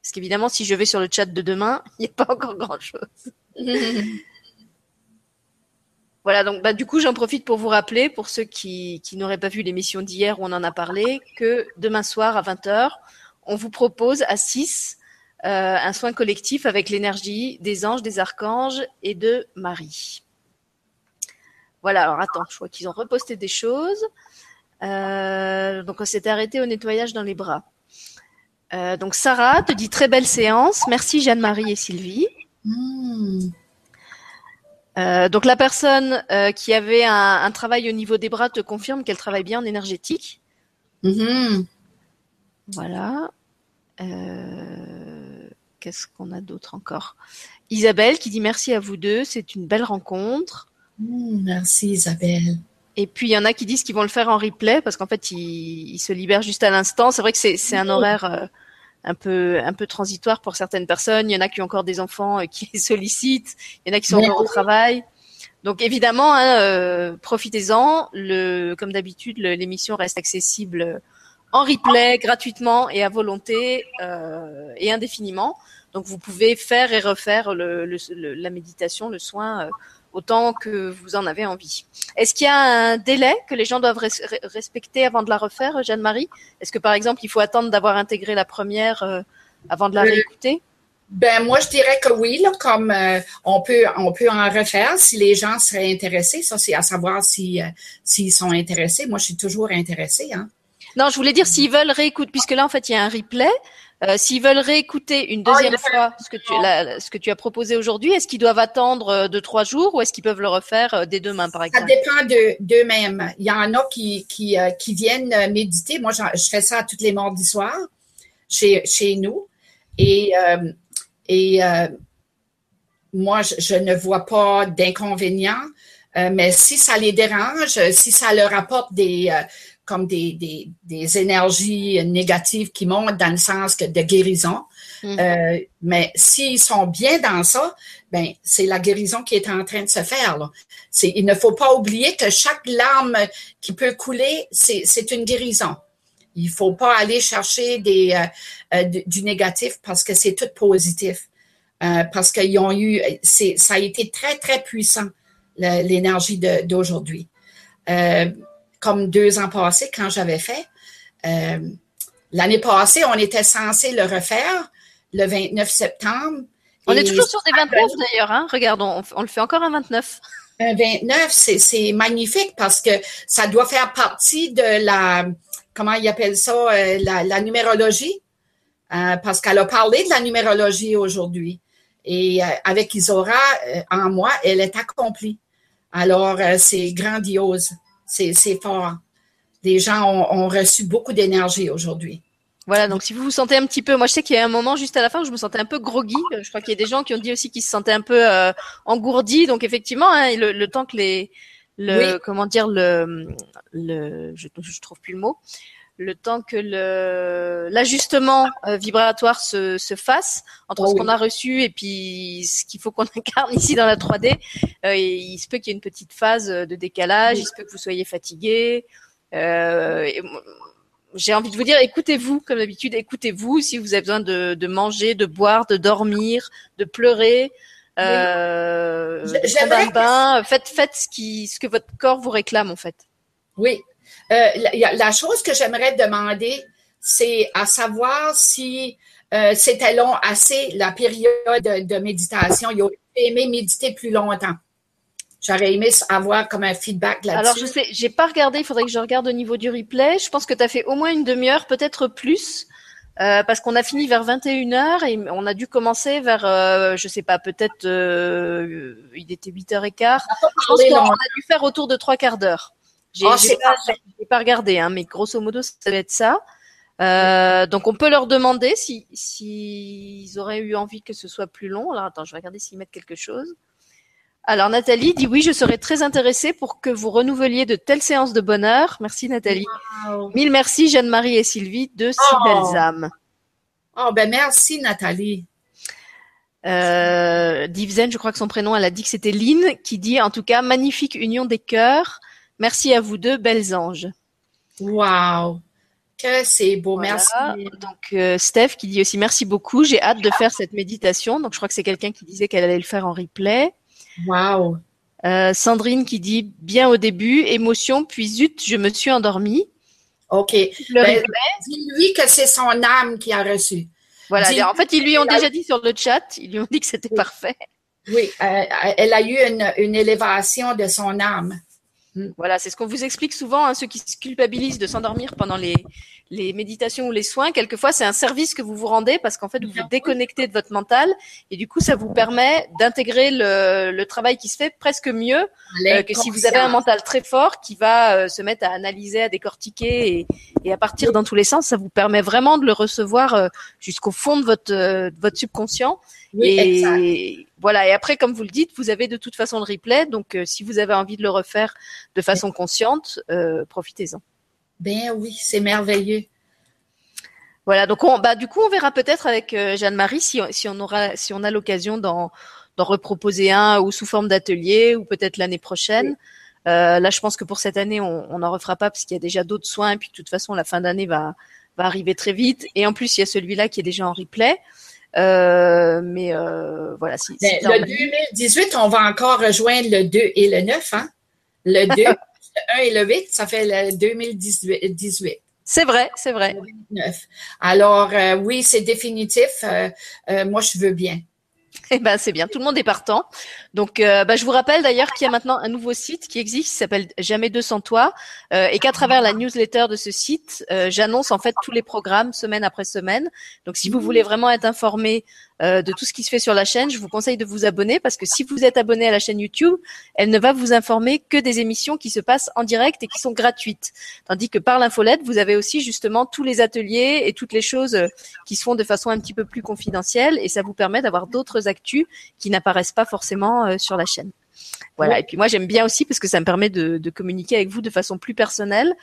S1: Parce qu'évidemment, si je vais sur le chat de demain, il n'y a pas encore grand-chose. Voilà, donc bah, du coup, j'en profite pour vous rappeler, pour ceux qui, n'auraient pas vu l'émission d'hier où on en a parlé, que demain soir à 20h, on vous propose à 6 euh, un soin collectif avec l'énergie des anges, des archanges et de Marie. Voilà, alors attends, je vois qu'ils ont reposté des choses. Euh, donc on s'est arrêté au nettoyage dans les bras. Euh, donc Sarah te dit très belle séance. Merci Jeanne-Marie et Sylvie.
S2: Hmm.
S1: Euh, donc la personne euh, qui avait un, un travail au niveau des bras te confirme qu'elle travaille bien en énergétique.
S2: Mhm.
S1: Voilà. Euh, Qu'est-ce qu'on a d'autre encore? Isabelle qui dit merci à vous deux, c'est une belle rencontre.
S2: Hmm, Merci Isabelle.
S1: Et puis il y en a qui disent qu'ils vont le faire en replay parce qu'en fait ils, ils se libèrent juste à l'instant. C'est vrai que c'est un
S2: Oui.
S1: horaire un peu un peu transitoire pour certaines personnes. Il y en a qui ont encore des enfants euh, qui les sollicitent. Il y en a qui sont encore au travail. Donc évidemment, hein, euh, profitez-en. Le comme d'habitude, l'émission reste accessible en replay gratuitement et à volonté euh, et indéfiniment. Donc vous pouvez faire et refaire le, le- le- la méditation, le soin euh, autant que vous en avez envie. Est-ce qu'il y a un délai que les gens doivent res- re- respecter avant de la refaire, Jeanne-Marie? Est-ce que par exemple il faut attendre d'avoir intégré la première euh, avant de la
S2: Euh,
S1: réécouter?
S2: Ben moi je dirais que oui, là, comme euh, on peut on peut en refaire si les gens seraient intéressés. Ça c'est à savoir si euh, s'ils sont intéressés. Moi je suis toujours intéressée. Hein.
S1: Non, je voulais dire s'ils veulent réécouter, puisque là en fait il y a un replay. Euh, s'ils veulent réécouter une deuxième
S2: Ah,
S1: fois ce que tu la- ce que tu as proposé aujourd'hui, est-ce qu'ils doivent attendre euh, deux trois jours ou est-ce qu'ils peuvent le refaire euh, dès demain par
S2: Ça
S1: exemple?
S2: dépend de d'eux-mêmes. Il y en a qui qui euh, qui viennent méditer. Moi je fais ça tous les mardis soirs chez chez nous et euh, et moi je, je ne vois pas d'inconvénient. Mais si ça les dérange, si ça leur apporte des comme des, des, des énergies négatives qui montent dans le sens que de guérison,
S1: Mhm.
S2: euh, mais s'ils sont bien dans ça, ben c'est la guérison qui est en train de se faire. Là. Il ne faut pas oublier que chaque larme qui peut couler, c'est, une guérison. Il faut pas aller chercher des, euh, euh, du, du négatif parce que c'est tout positif. Euh, parce qu'ils ont eu, ça a été très, très puissant, l'énergie d'aujourd'hui. Euh, comme deux ans passés, quand j'avais fait, euh, l'année passée, on était censé le refaire le 29 septembre.
S1: On est toujours sur des 29 d'ailleurs. Hein? Regarde, on, on le fait encore à 29.
S2: un 29, c'est, magnifique parce que ça doit faire partie de la, comment ils appellent ça, euh, la, la numérologie, euh, parce qu'elle a parlé de la numérologie aujourd'hui. Et euh, avec Isora, euh, en moi, elle est accomplie. Alors, c'est grandiose, c'est, fort. Les gens ont, ont reçu beaucoup d'énergie aujourd'hui.
S1: Voilà, donc si vous vous sentez un petit peu, moi je sais qu'il y a un moment juste à la fin où je me sentais un peu groggy. Euh, Je crois qu'il y a des gens qui ont dit aussi qu'ils se sentaient un peu euh, engourdis. Donc effectivement, hein, le, le temps que les, le,
S2: Oui.
S1: comment dire, le, le, je, je trouve plus le mot, le temps que l'ajustement euh, vibratoire se, se fasse entre
S2: Oh
S1: ce
S2: oui.
S1: qu'on a reçu et puis ce qu'il faut qu'on incarne ici dans la 3D, euh, et il se peut qu'il y ait une petite phase de décalage,
S2: Oui.
S1: il se peut que vous soyez fatigué. Euh, j'ai envie de vous dire, écoutez-vous, comme d'habitude, écoutez-vous si vous avez besoin de, de manger, de boire, de dormir, de pleurer, euh, bain. Faites, faites ce qui, ce que votre corps vous réclame, en fait.
S2: Oui. Euh, la, chose que j'aimerais demander, c'est à savoir si euh, c'était long assez la période de, de méditation. Il aurait aimé méditer plus longtemps. J'aurais aimé avoir comme un feedback là-dessus.
S1: Alors, je sais, j'ai pas regardé, il faudrait que je regarde au niveau du replay. Je pense que tu as fait au moins une demi-heure, peut-être plus. euh, parce qu'on a fini vers 21h et on a dû commencer vers, euh, je sais pas, peut-être, euh, il était 8h15. Je pense qu'on a dû faire autour de trois quarts d'heure. J'ai
S2: c'est
S1: pas, pas regardé, hein, mais grosso modo, ça va être ça. Euh, donc on peut leur demander si s'ils auraient eu envie que ce soit plus long. Alors attends, je vais regarder s'ils mettent quelque chose. Alors Nathalie dit oui, je serais très intéressée pour que vous renouveliez de telles séances de bonheur. Merci Nathalie.
S2: Wow.
S1: Mille merci Jeanne-Marie et Sylvie, deux si
S2: Oh.
S1: belles âmes.
S2: Oh, ben merci, Nathalie.
S1: Euh, Divzen, je crois que son prénom, elle a dit que c'était Lynn, qui dit en tout cas magnifique union des cœurs. Merci à vous deux, belles anges.
S2: Wow. Que c'est beau.
S1: Voilà.
S2: Merci.
S1: Donc euh, Steph qui dit aussi merci beaucoup. J'ai hâte de faire cette méditation. Donc je crois que c'est quelqu'un qui disait qu'elle allait le faire en replay.
S2: Wow.
S1: Euh, Sandrine qui dit bien au début, émotion, puis zut, je me suis endormie.
S2: OK. Ben, Dis-lui que c'est son âme qui a reçu.
S1: Voilà. En fait, ils lui ont déjà dit sur le chat, ils lui ont dit que c'était parfait.
S2: Oui, euh, elle a eu une, une élévation de son âme.
S1: Mm. Voilà, c'est ce qu'on vous explique souvent, hein, ceux qui se culpabilisent de s'endormir pendant les, les méditations ou les soins. Quelquefois, c'est un service que vous vous rendez parce qu'en fait, vous vous déconnectez de votre mental et du coup, ça vous permet d'intégrer le, le, travail qui se fait presque mieux euh, que si vous avez un mental très fort qui va euh, se mettre à analyser, à décortiquer et, et, à partir dans tous les sens. Ça vous permet vraiment de le recevoir euh, jusqu'au fond de votre, votre subconscient. et, voilà. Et après, comme vous le dites, vous avez de toute façon le replay. Donc, euh, si vous avez envie de le refaire de façon consciente, euh, profitez-en.
S2: Ben oui, c'est merveilleux.
S1: Voilà. Donc, on, bah, du coup, on verra peut-être avec euh, Jeanne-Marie si, si, on aura, si on a l'occasion d'en, d'en reproposer un ou sous forme d'atelier ou peut-être l'année prochaine. là, je pense que pour cette année, on n'en refera pas parce qu'il y a déjà d'autres soins. Et puis, de toute façon, la fin d'année va, va arriver très vite. Et en plus, il y a celui-là qui est déjà en replay. Euh, mais euh, voilà. Si,
S2: le 2018, on va encore rejoindre le 2 et le 9. Hein? Le 2, le 1 et le 8, ça fait le 2018.
S1: C'est vrai, c'est vrai.
S2: Alors, euh, oui, c'est définitif. moi, je veux bien.
S1: Eh ben, c'est bien. Tout le monde est partant. Donc, euh, bah, je vous rappelle d'ailleurs qu'il y a maintenant un nouveau site qui existe, qui s'appelle Jamais deux sans toi, euh, et qu'à travers la newsletter de ce site, euh, j'annonce en fait tous les programmes semaine après semaine. Donc, si vous voulez vraiment être informé euh, de tout ce qui se fait sur la chaîne, je vous conseille de vous abonner parce que si vous êtes abonné à la chaîne YouTube, elle ne va vous informer que des émissions qui se passent en direct et qui sont gratuites. Tandis que par l'infolette, vous avez aussi justement tous les ateliers et toutes les choses euh, qui se font de façon un petit peu plus confidentielle et ça vous permet d'avoir d'autres actus qui n'apparaissent pas forcément euh, sur la chaîne. Voilà. Et puis moi j'aime bien aussi parce que ça me permet de, de communiquer avec vous de façon plus personnelle.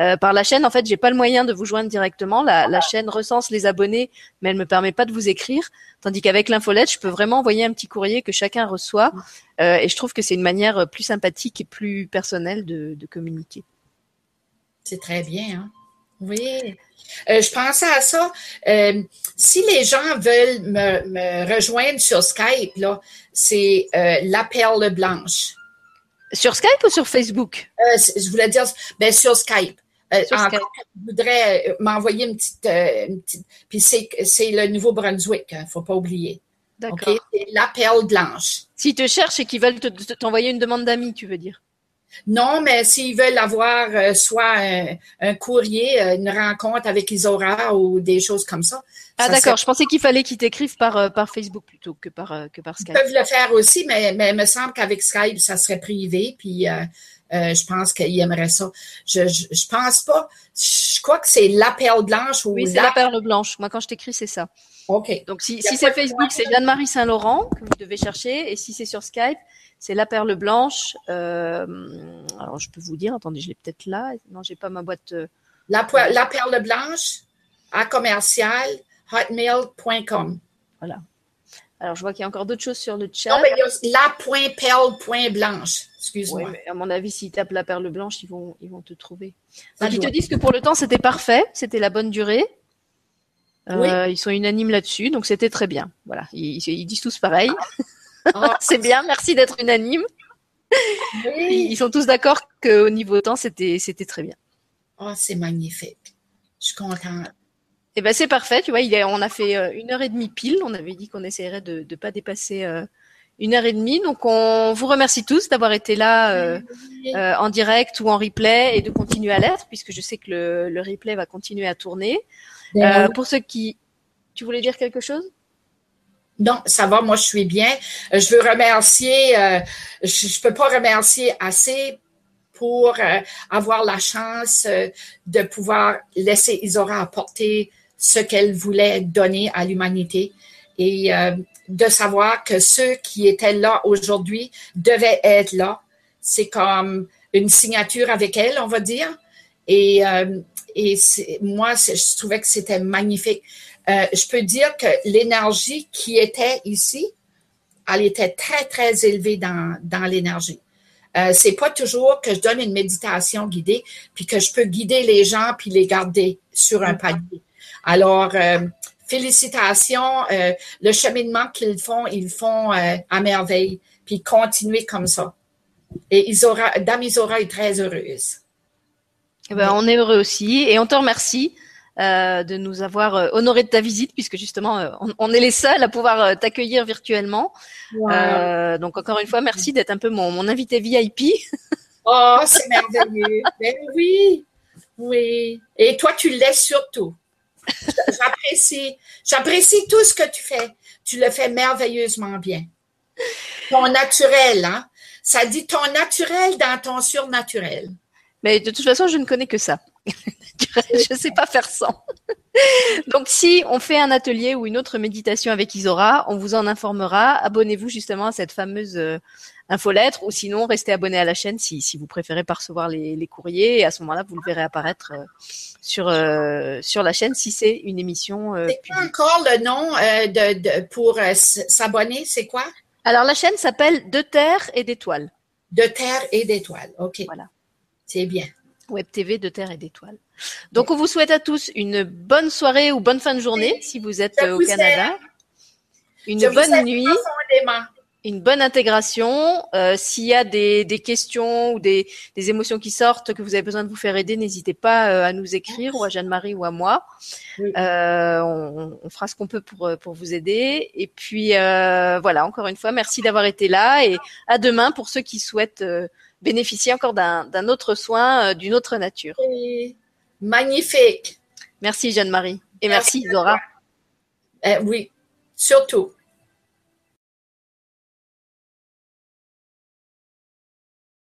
S1: Euh, par la chaîne, en fait, j'ai pas le moyen de vous joindre directement. La, la, chaîne recense les abonnés, mais elle me permet pas de vous écrire. Tandis qu'avec l'infolette, je peux vraiment envoyer un petit courrier que chacun reçoit. Euh, et je trouve que c'est une manière plus sympathique et plus personnelle de, de communiquer.
S2: C'est très bien. Hein? Oui. Euh, je pensais à ça. Euh, si les gens veulent me, me rejoindre sur Skype, là, c'est euh, la perle blanche.
S1: Sur Skype ou sur Facebook?
S2: Euh, je voulais dire ben, sur Skype. Sur Skype. je voudrais m'envoyer une petite, une petite puis c'est, c'est le Nouveau-Brunswick, il hein, ne faut pas oublier. D'accord. Okay? C'est la perle blanche.
S1: S'ils te cherchent et qu'ils veulent t'envoyer une demande d'amis, tu veux dire?
S2: Non, mais s'ils veulent avoir euh, soit un, un, courrier, euh, une rencontre avec Isora ou des choses comme ça.
S1: Ah d'accord, je pensais qu'il fallait qu'ils t'écrivent par, euh, par Facebook plutôt que par, que par Skype.
S2: Ils peuvent le faire aussi, mais, mais il me semble qu'avec Skype, ça serait privé, puis euh, je pense qu'ils aimeraient ça. Je, je, je, pense pas. Je crois que c'est la perle blanche ou
S1: Oui, c'est la... perle blanche. Moi, quand je t'écris, c'est ça.
S2: OK.
S1: Donc, si, si c'est Facebook, c'est Jeanne-Marie Saint-Laurent que vous devez chercher. Et si c'est sur Skype, c'est la perle blanche. Euh, alors, je peux vous dire, attendez, je l'ai peut-être là. Non, j'ai pas ma boîte. Euh...
S2: La, la, perle blanche à commercial hotmail.com.
S1: Voilà. Alors, je vois qu'il y a encore d'autres choses sur le chat.
S2: Non, mais il y a la point perle point blanche. Excuse-moi.
S1: À mon avis, s'ils tapent la perle blanche, ils vont, ils vont te trouver. Donc, ils te disent que pour le temps, c'était parfait. C'était la bonne durée. Oui. Euh, ils sont unanimes là-dessus, donc c'était très bien. Voilà, ils, ils disent tous pareil. Oh. c'est bien, merci d'être unanime. Oui. Ils sont tous d'accord qu'au niveau temps, c'était c'était très bien.
S2: Oh, c'est magnifique. Je suis contente.
S1: Eh ben c'est parfait, tu vois, il est, on a fait euh, une heure et demie pile. On avait dit qu'on essaierait de ne pas dépasser euh, une heure et demie. Donc on vous remercie tous d'avoir été là euh, euh, en direct ou en replay et de continuer à l'être, puisque je sais que le, le, replay va continuer à tourner. Euh, pour ceux qui, tu voulais dire quelque chose?
S2: Non, ça va, moi je suis bien. Euh, je veux remercier, euh, je ne peux pas remercier assez pour euh, avoir la chance euh, de pouvoir laisser Isora apporter ce qu'elle voulait donner à l'humanité et de savoir que ceux qui étaient là aujourd'hui devaient être là. C'est comme une signature avec elle, on va dire. Et, et moi, je trouvais que c'était magnifique. Euh, je peux dire que l'énergie qui était ici, elle était très, très élevée dans, dans l'énergie. Euh, c'est pas toujours que je donne une méditation guidée, puis que je peux guider les gens puis les garder sur un palier. Alors, euh, félicitations. Euh, le cheminement qu'ils font, ils font à merveille. Puis continuez comme ça. Et Isora, Dame Isora est très heureuse.
S1: Eh ben, on est heureux aussi et on te remercie euh, de nous avoir euh, honoré de ta visite puisque justement euh, on, on, est les seuls à pouvoir t'accueillir virtuellement.
S2: Wow.
S1: Euh, donc encore une fois, merci d'être un peu mon, mon invité VIP.
S2: Oh, c'est merveilleux. ben oui, oui. Et toi, tu l'es surtout. J'apprécie, j'apprécie tout ce que tu fais. Tu le fais merveilleusement bien. Ton naturel, hein? Ça dit ton naturel dans ton surnaturel.
S1: Mais de toute façon, je ne connais que ça. je ne sais pas faire sans. Donc, si on fait un atelier ou une autre méditation avec Isora, on vous en informera. Abonnez-vous justement à cette fameuse euh, infolettre ou sinon, restez abonné à la chaîne si, si vous préférez pas recevoir les, les, courriers. Et à ce moment-là, vous le verrez apparaître euh, sur, euh, sur la chaîne si c'est une émission.
S2: C'est quoi encore le nom de, de, pour s'abonner? C'est quoi?
S1: Alors, la chaîne s'appelle De Terre et d'Étoiles.
S2: De Terre et d'Étoiles. OK.
S1: Voilà.
S2: C'est bien.
S1: Web TV de Terre et d'Étoiles. Donc, on vous souhaite à tous une bonne soirée ou bonne fin de journée si vous êtes
S2: Je
S1: au
S2: vous
S1: Canada. Une
S2: Je
S1: bonne nuit, une bonne intégration. Euh, S'il y a des, des questions ou des, des émotions qui sortent, que vous avez besoin de vous faire aider, n'hésitez pas euh, à nous écrire ou à Jeanne-Marie ou à moi.
S2: Oui.
S1: Euh, on, on fera ce qu'on peut pour, pour vous aider. Et puis euh, voilà, encore une fois, merci d'avoir été là et à demain pour ceux qui souhaitent euh, bénéficier encore d'un autre soin euh, d'une autre nature.
S2: Et Magnifique.
S1: Merci Jeanne-Marie et
S2: Merci
S1: Zora.
S2: Euh, oui, surtout.